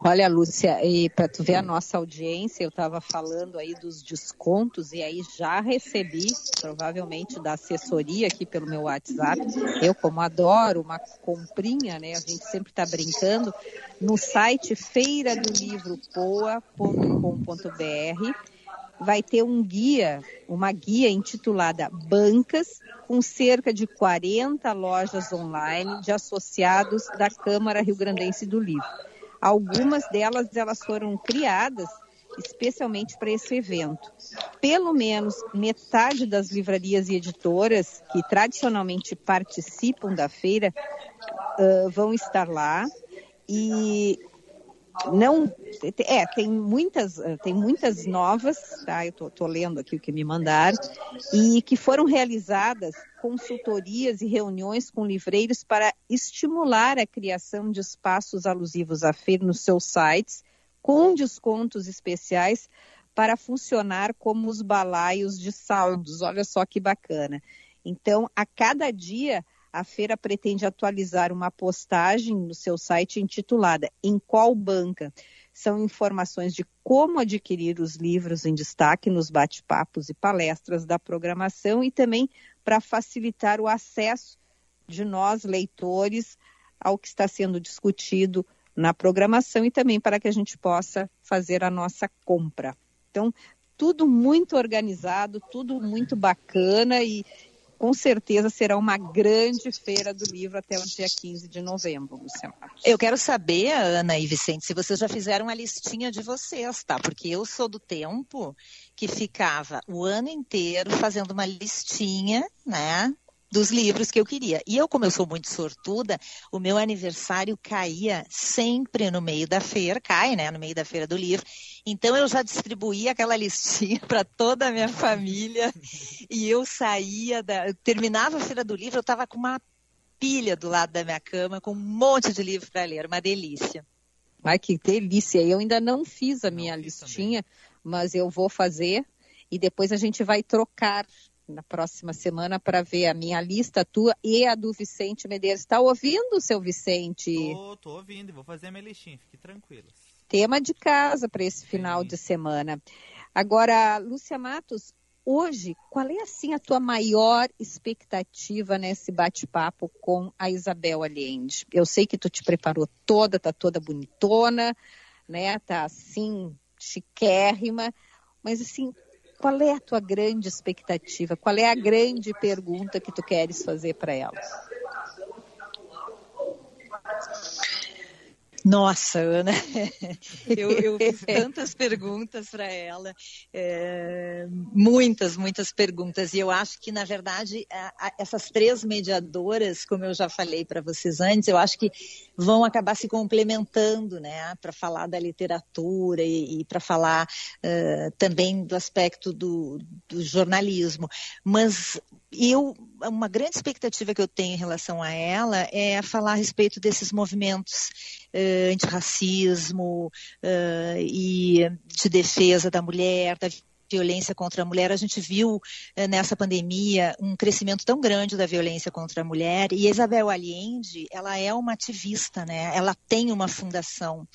Olha, Lúcia, e para tu ver a nossa audiência, eu estava falando aí dos descontos e aí já recebi, provavelmente da assessoria aqui pelo meu WhatsApp. Eu, como adoro uma comprinha, né? A gente sempre está brincando no site feira do livro poa.com.br vai ter um guia, uma guia intitulada Bancas, com cerca de 40 lojas online de associados da Câmara Rio Grandense do Livro. Algumas delas elas foram criadas especialmente para esse evento. Pelo menos metade das livrarias e editoras que tradicionalmente participam da feira uh, vão estar lá e não é tem muitas tem muitas novas tá? Eu tô, tô, lendo aqui o que me mandaram e que foram realizadas consultorias e reuniões com livreiros para estimular a criação de espaços alusivos à feira nos seus sites com descontos especiais para funcionar como os balaios de saldos. Olha só que bacana. Então a cada dia a feira pretende atualizar uma postagem no seu site intitulada Em qual banca? São informações de como adquirir os livros em destaque nos bate-papos e palestras da programação e também para facilitar o acesso de nós, leitores, ao que está sendo discutido na programação e também para que a gente possa fazer a nossa compra. Então, tudo muito organizado, tudo muito bacana e, com certeza será uma grande feira do livro até o dia 15 de novembro, Luciana. Eu quero saber, Ana e Vicente, se vocês já fizeram a listinha de vocês, tá? Porque eu sou do tempo que ficava o ano inteiro fazendo uma listinha, né? Dos livros que eu queria. E eu, como eu sou muito sortuda, o meu aniversário caía sempre no meio da feira, cai, né, no meio da feira do livro. Então eu já distribuí aquela listinha para toda a minha família e eu saía da, eu terminava a feira do livro, eu estava com uma pilha do lado da minha cama com um monte de livro para ler, uma delícia. Ai, que delícia! Eu ainda não fiz a minha listinha, também. mas eu vou fazer e depois a gente vai trocar na próxima semana para ver a minha lista, a tua e a do Vicente Medeiros. Está ouvindo, seu Vicente? Tô, tô ouvindo, vou fazer a minha listinha, fique tranquilo. Tema de casa para esse final Sim. de semana. Agora, Lúcia Matos, hoje, qual é assim a tua maior expectativa nesse bate-papo com a Isabel Allende? Eu sei que tu te preparou toda, tá toda bonitona, né? Tá assim, chiquérrima, mas assim, qual é a tua grande expectativa? Qual é a grande pergunta que tu queres fazer para ela? Nossa, Ana, eu, eu fiz tantas perguntas para ela, é, muitas, muitas perguntas. E eu acho que, na verdade, a, a, essas três mediadoras, como eu já falei para vocês antes, eu acho que vão acabar se complementando, né, para falar da literatura e, e para falar uh, também do aspecto do, do jornalismo. Mas eu, uma grande expectativa que eu tenho em relação a ela é falar a respeito desses movimentos uh, antirracismo uh, e de defesa da mulher, da violência contra a mulher. A gente viu uh, nessa pandemia um crescimento tão grande da violência contra a mulher. E Isabel Allende, ela é uma ativista, né? Ela tem uma fundação.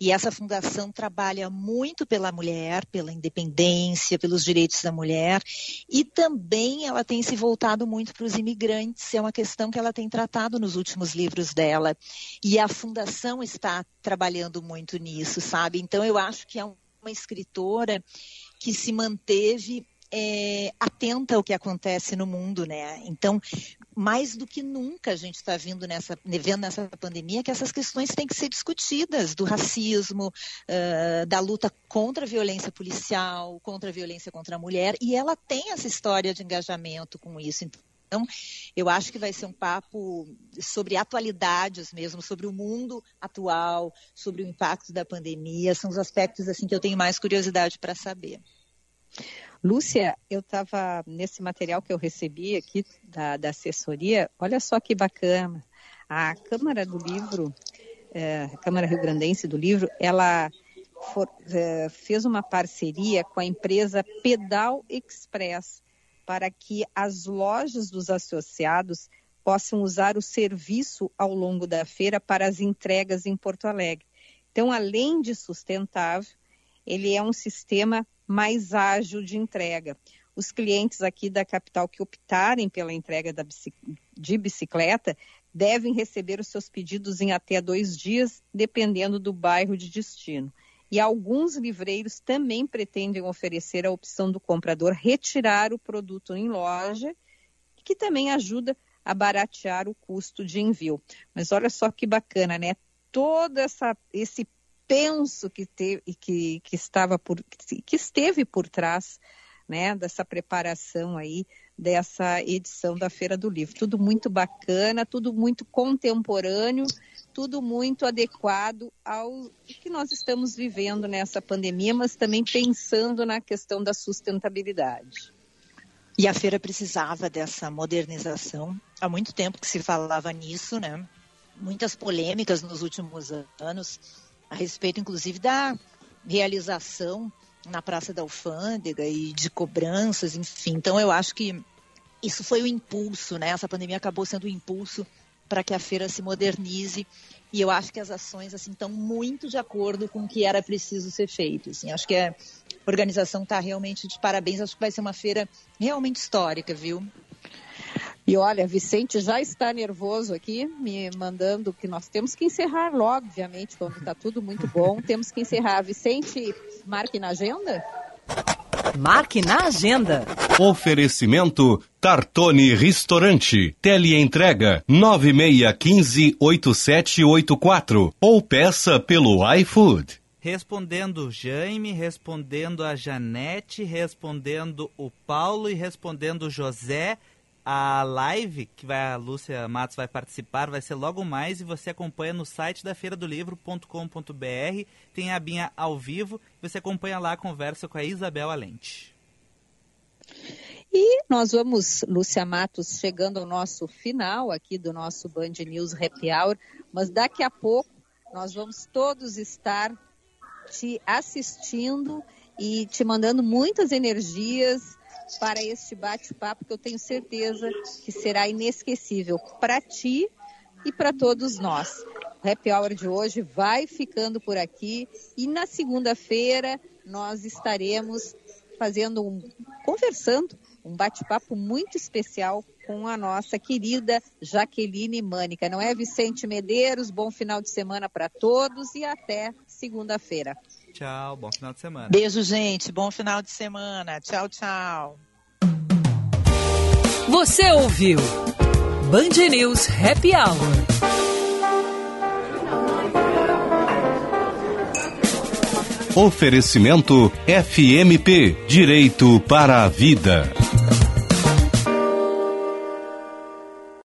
E essa fundação trabalha muito pela mulher, pela independência, pelos direitos da mulher, e também ela tem se voltado muito para os imigrantes, é uma questão que ela tem tratado nos últimos livros dela. E a fundação está trabalhando muito nisso, sabe? Então eu acho que é uma escritora que se manteve é, atenta ao que acontece no mundo, né? Então, mais do que nunca a gente está vendo nessa, vendo nessa pandemia que essas questões têm que ser discutidas, do racismo, uh, da luta contra a violência policial, contra a violência contra a mulher, e ela tem essa história de engajamento com isso. Então, eu acho que vai ser um papo sobre atualidades mesmo, sobre o mundo atual, sobre o impacto da pandemia. São os aspectos assim que eu tenho mais curiosidade para saber. Lúcia, eu estava nesse material que eu recebi aqui da, da, assessoria, olha só que bacana. A Câmara do Livro, é, a Câmara Rio Grandense do Livro, ela for, é, fez uma parceria com a empresa Pedal Express para que as lojas dos associados possam usar o serviço ao longo da feira para as entregas em Porto Alegre. Então, além de sustentável, ele é um sistema mais ágil de entrega. Os clientes aqui da capital que optarem pela entrega de bicicleta devem receber os seus pedidos em até dois dias, dependendo do bairro de destino. E alguns livreiros também pretendem oferecer a opção do comprador retirar o produto em loja, que também ajuda a baratear o custo de envio. Mas olha só que bacana, né? Todo essa, esse penso que, teve, que, que, estava por, que esteve por trás né, dessa preparação aí, dessa edição da Feira do Livro. Tudo muito bacana, tudo muito contemporâneo, tudo muito adequado ao que nós estamos vivendo nessa pandemia, mas também pensando na questão da sustentabilidade. E a feira precisava dessa modernização. Há muito tempo que se falava nisso, né? Muitas polêmicas nos últimos anos a respeito, inclusive, da realização na Praça da Alfândega e de cobranças, enfim. Então, eu acho que isso foi o impulso, né? Essa pandemia acabou sendo o impulso para que a feira se modernize e eu acho que as ações assim estão muito de acordo com o que era preciso ser feito. Assim, acho que a organização está realmente de parabéns. Acho que vai ser uma feira realmente histórica, viu? E olha, Vicente já está nervoso aqui, me mandando que nós temos que encerrar logo, obviamente, quando está tudo muito bom. Temos que encerrar. Vicente, marque na agenda? Marque na agenda. Oferecimento Tartone Restaurante. Teleentrega 96158784 ou peça pelo iFood. Respondendo Jaime, respondendo a Janete, respondendo o Paulo e respondendo o José A live que vai, a Lúcia Matos vai participar vai ser logo mais e você acompanha no site da feira do livro.com.br. Tem a abinha ao vivo. Você acompanha lá a conversa com a Isabel Alente. E nós vamos, Lúcia Matos, chegando ao nosso final aqui do nosso Band News Happy Hour, mas daqui a pouco nós vamos todos estar te assistindo e te mandando muitas energias para este bate-papo que eu tenho certeza que será inesquecível para ti e para todos nós. O Happy Hour de hoje vai ficando por aqui e na segunda-feira nós estaremos fazendo um conversando, um bate-papo muito especial com a nossa querida Jaqueline Mânica. Não é Vicente Medeiros? Bom final de semana para todos e até segunda-feira. Tchau, bom final de semana. Beijo, gente. Bom final de semana. Tchau, tchau. Você ouviu Band News Happy Hour. Oferecimento FMP Direito para a Vida.